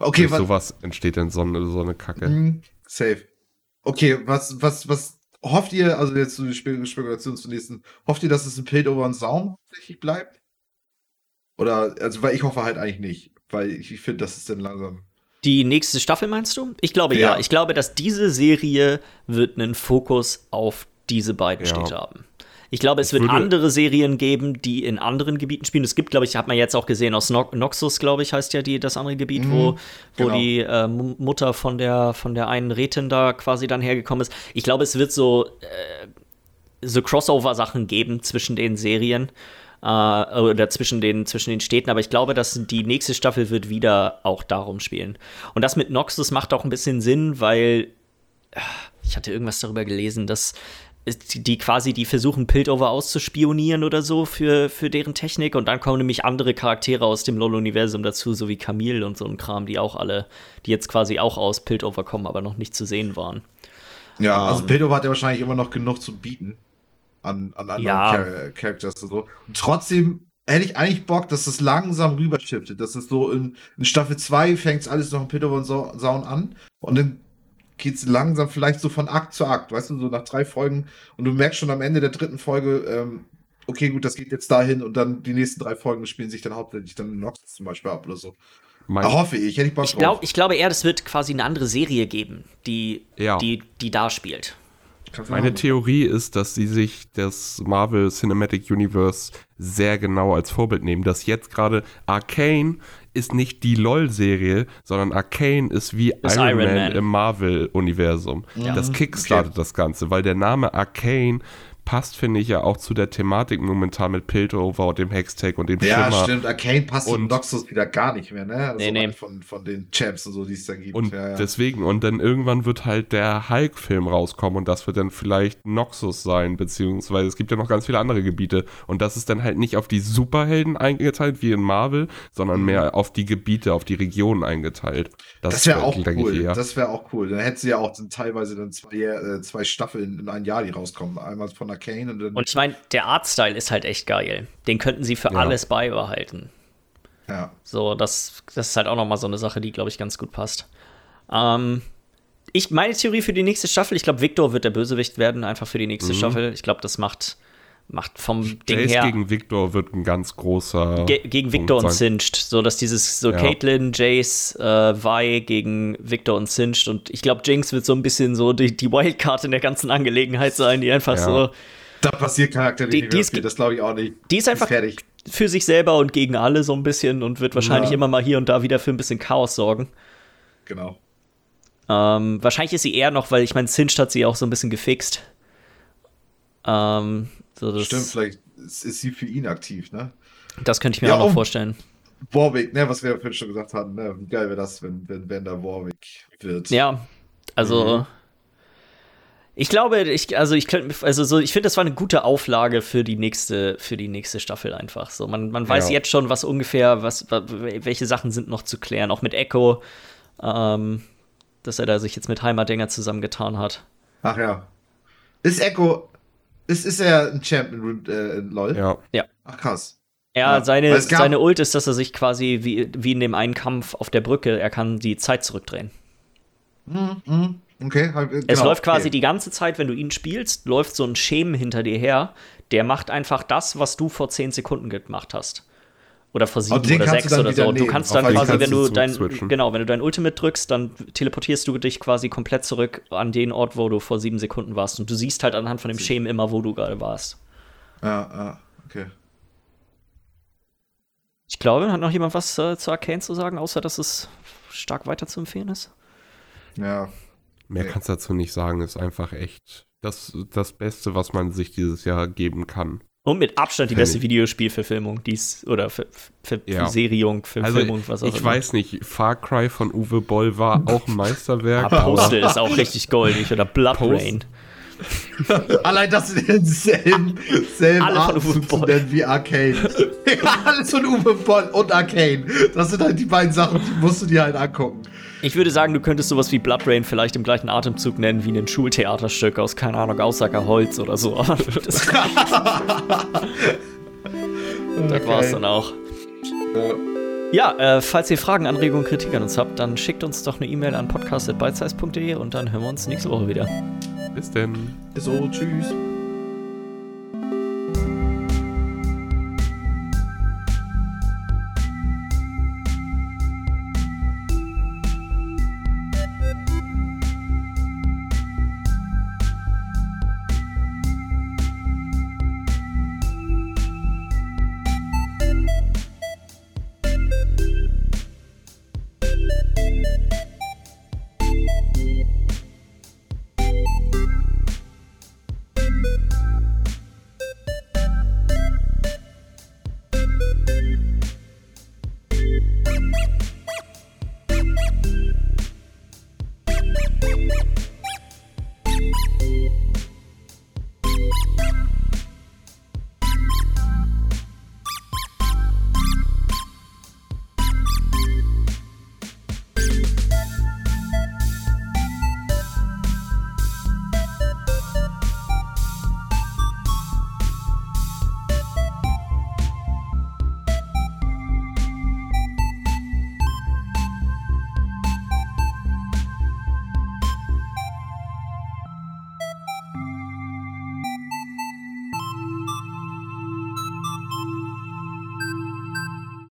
Okay, durch was, sowas entsteht dann so eine, so eine Kacke. Mhm, safe. Okay, was, was, was hofft ihr, also jetzt so die Spek Spekulation zum nächsten, hofft ihr, dass es ein Piltover und Saum tatsächlich bleibt? Oder, also, weil ich hoffe halt eigentlich nicht, weil ich, ich finde, das ist dann langsam. Die nächste Staffel meinst du? Ich glaube ja. Ja. Ich glaube, dass diese Serie wird einen Fokus auf diese beiden Ja. Städte haben. Ich glaube, es wird andere Serien geben, die in anderen Gebieten spielen. Es gibt, glaube ich, hat man jetzt auch gesehen aus No Noxus, glaube ich, heißt ja die, das andere Gebiet, Mhm, wo, wo genau. die äh, Mutter von der, von der einen Rätin da quasi dann hergekommen ist. Ich glaube, es wird so, äh, so Crossover-Sachen geben zwischen den Serien äh, oder zwischen den, zwischen den Städten, aber ich glaube, dass die nächste Staffel wird wieder auch darum spielen. Und das mit Noxus macht auch ein bisschen Sinn, weil äh, ich hatte irgendwas darüber gelesen, dass die quasi, die versuchen, Piltover auszuspionieren oder so für, für deren Technik. Und dann kommen nämlich andere Charaktere aus dem LOL-Universum dazu, so wie Camille und so ein Kram, die auch alle, die jetzt quasi auch aus Piltover kommen, aber noch nicht zu sehen waren. Ja, also Piltover hat ja wahrscheinlich immer noch genug zu bieten an, an anderen Ja. Char Characters und so. Und trotzdem hätte ich eigentlich Bock, dass das langsam rüberschiftet. Das ist so in, in Staffel 2 fängt alles noch in Piltover und Sau- Saun an und dann geht's langsam vielleicht so von Akt zu Akt, weißt du, so nach drei Folgen und du merkst schon am Ende der dritten Folge, ähm, okay, gut, das geht jetzt dahin und dann die nächsten drei Folgen spielen sich dann hauptsächlich dann in Noxus zum Beispiel ab oder so. Mein, hoffe ich, hätte ich Bock Ich, glaub, ich glaube eher, das wird quasi eine andere Serie geben, die, Ja. die, die da spielt. Meine. Theorie ist, dass sie sich das Marvel Cinematic Universe sehr genau als Vorbild nehmen. Dass jetzt gerade Arcane ist nicht die LOL-Serie, sondern Arcane ist wie Ist Iron, Iron Man, Man. im Marvel-Universum. Das kickstartet das Ganze, weil der Name Arcane passt, finde ich, ja auch zu der Thematik momentan mit Piltover und dem Hextech und dem Ja, Schimmer. stimmt. Arcane passt zu Und- Noxus wieder gar nicht mehr, ne? Also Nee, nee. Von, von den Champs und so, die es da gibt. Und ja, ja. deswegen, und dann irgendwann wird halt der Hulk-Film rauskommen und das wird dann vielleicht Noxus sein, beziehungsweise es gibt ja noch ganz viele andere Gebiete. Und das ist dann halt nicht auf die Superhelden eingeteilt wie in Marvel, sondern mehr auf die Gebiete, auf die Regionen eingeteilt. das wäre wär, auch denke cool. ich, eher. Das wäre auch cool. Dann hätten sie ja auch dann teilweise dann zwei, äh, zwei Staffeln in ein Jahr, die rauskommen. Einmal von Arcane und. Und ich meine, der Artstyle ist halt echt geil. Den könnten sie für Ja. alles beibehalten. ja. So, das, das ist halt auch noch mal so eine Sache, die, glaube ich, ganz gut passt. Ähm, ich, meine Theorie für die nächste Staffel, ich glaube, Victor wird der Bösewicht werden, einfach für die nächste Staffel. Ich glaube, das macht, macht vom Ding Jace her. gegen Victor wird ein ganz großer. Ge gegen Punkt Victor und sein. Singed, so dass dieses so Ja. Caitlyn, Jace, äh, Vi gegen Victor und Singed und ich glaube Jinx wird so ein bisschen so die, die Wildcard in der ganzen Angelegenheit sein, die einfach Ja. so, Da passiert charakterlich Die- nicht die mehr ist- viel, das glaube ich auch nicht. die ist einfach fertig. für sich selber und gegen alle so ein bisschen und wird wahrscheinlich Ja. immer mal hier und da wieder für ein bisschen Chaos sorgen. Genau. Ähm, wahrscheinlich ist sie eher noch, weil ich meine, Singed hat sie auch so ein bisschen gefixt. Ähm, so das, Stimmt, vielleicht ist, ist sie für ihn aktiv, ne? das könnte ich mir Ja, auch noch vorstellen. Warwick, ne, was wir vorhin schon gesagt hatten, ne? Wie geil wäre das, wenn, wenn, wenn da Warwick wird. Ja, also Mhm. ich glaube, ich also ich könnte also so ich finde das war eine gute Auflage für die nächste für die nächste Staffel einfach so. Man, man weiß Ja. jetzt schon, was ungefähr was wa- welche Sachen sind noch zu klären, auch mit Echo ähm, dass er da sich jetzt mit Heimatdinger zusammengetan hat. Ach ja. Ist Echo, ist, ist er ein Champion äh, LOL? Ja. Ach krass. Ja, Ja, seine, es seine Ult ist, dass er sich quasi wie, wie in dem einen Kampf auf der Brücke, er kann die Zeit zurückdrehen. Mhm, mhm. Okay. Es genau, läuft quasi okay. die ganze Zeit, wenn du ihn spielst, läuft so ein Schemen hinter dir her, der macht einfach das, was du vor 10 Sekunden gemacht hast. Oder vor sieben oder sechs oder so. Du kannst dann quasi, kannst wenn du dein, zurückswitchen. genau, wenn du dein Ultimate drückst, dann teleportierst du dich quasi komplett zurück an den Ort, wo du vor sieben Sekunden warst. Und du siehst halt anhand von dem Schemen immer, wo du gerade warst. Ja, ja, okay. Ich glaube, hat noch jemand was äh, zu Arcane zu sagen, außer dass es stark weiter zu empfehlen ist? Ja. Mehr kannst du dazu nicht sagen, ist einfach echt das, das Beste, was man sich dieses Jahr geben kann. Und mit Abstand die beste ich. Videospielverfilmung, dies oder Ver Ver Ja. Seriung, Also, Verfilmung, was auch ich immer. weiß nicht, Far Cry von Uwe Boll war auch ein Meisterwerk. Ah, Postal ist auch richtig goldig oder Blood Post- Rain. Allein das in denselben selben Alle von Uwe Boll. nennen wie Arcane. ja, alles von Uwe Boll und Arcane. Das sind halt die beiden Sachen, die musst du dir halt angucken. Ich würde sagen, du könntest sowas wie Blood Rain vielleicht im gleichen Atemzug nennen wie ein Schultheaterstück aus, keine Ahnung, Aussacker Holz oder so. Aber das, das war's dann auch. Ja, äh, falls ihr Fragen, Anregungen, Kritik an uns habt, dann schickt uns doch eine E-Mail an podcast.bitesize.de und dann hören wir uns nächste Woche wieder. Bis denn. So, tschüss.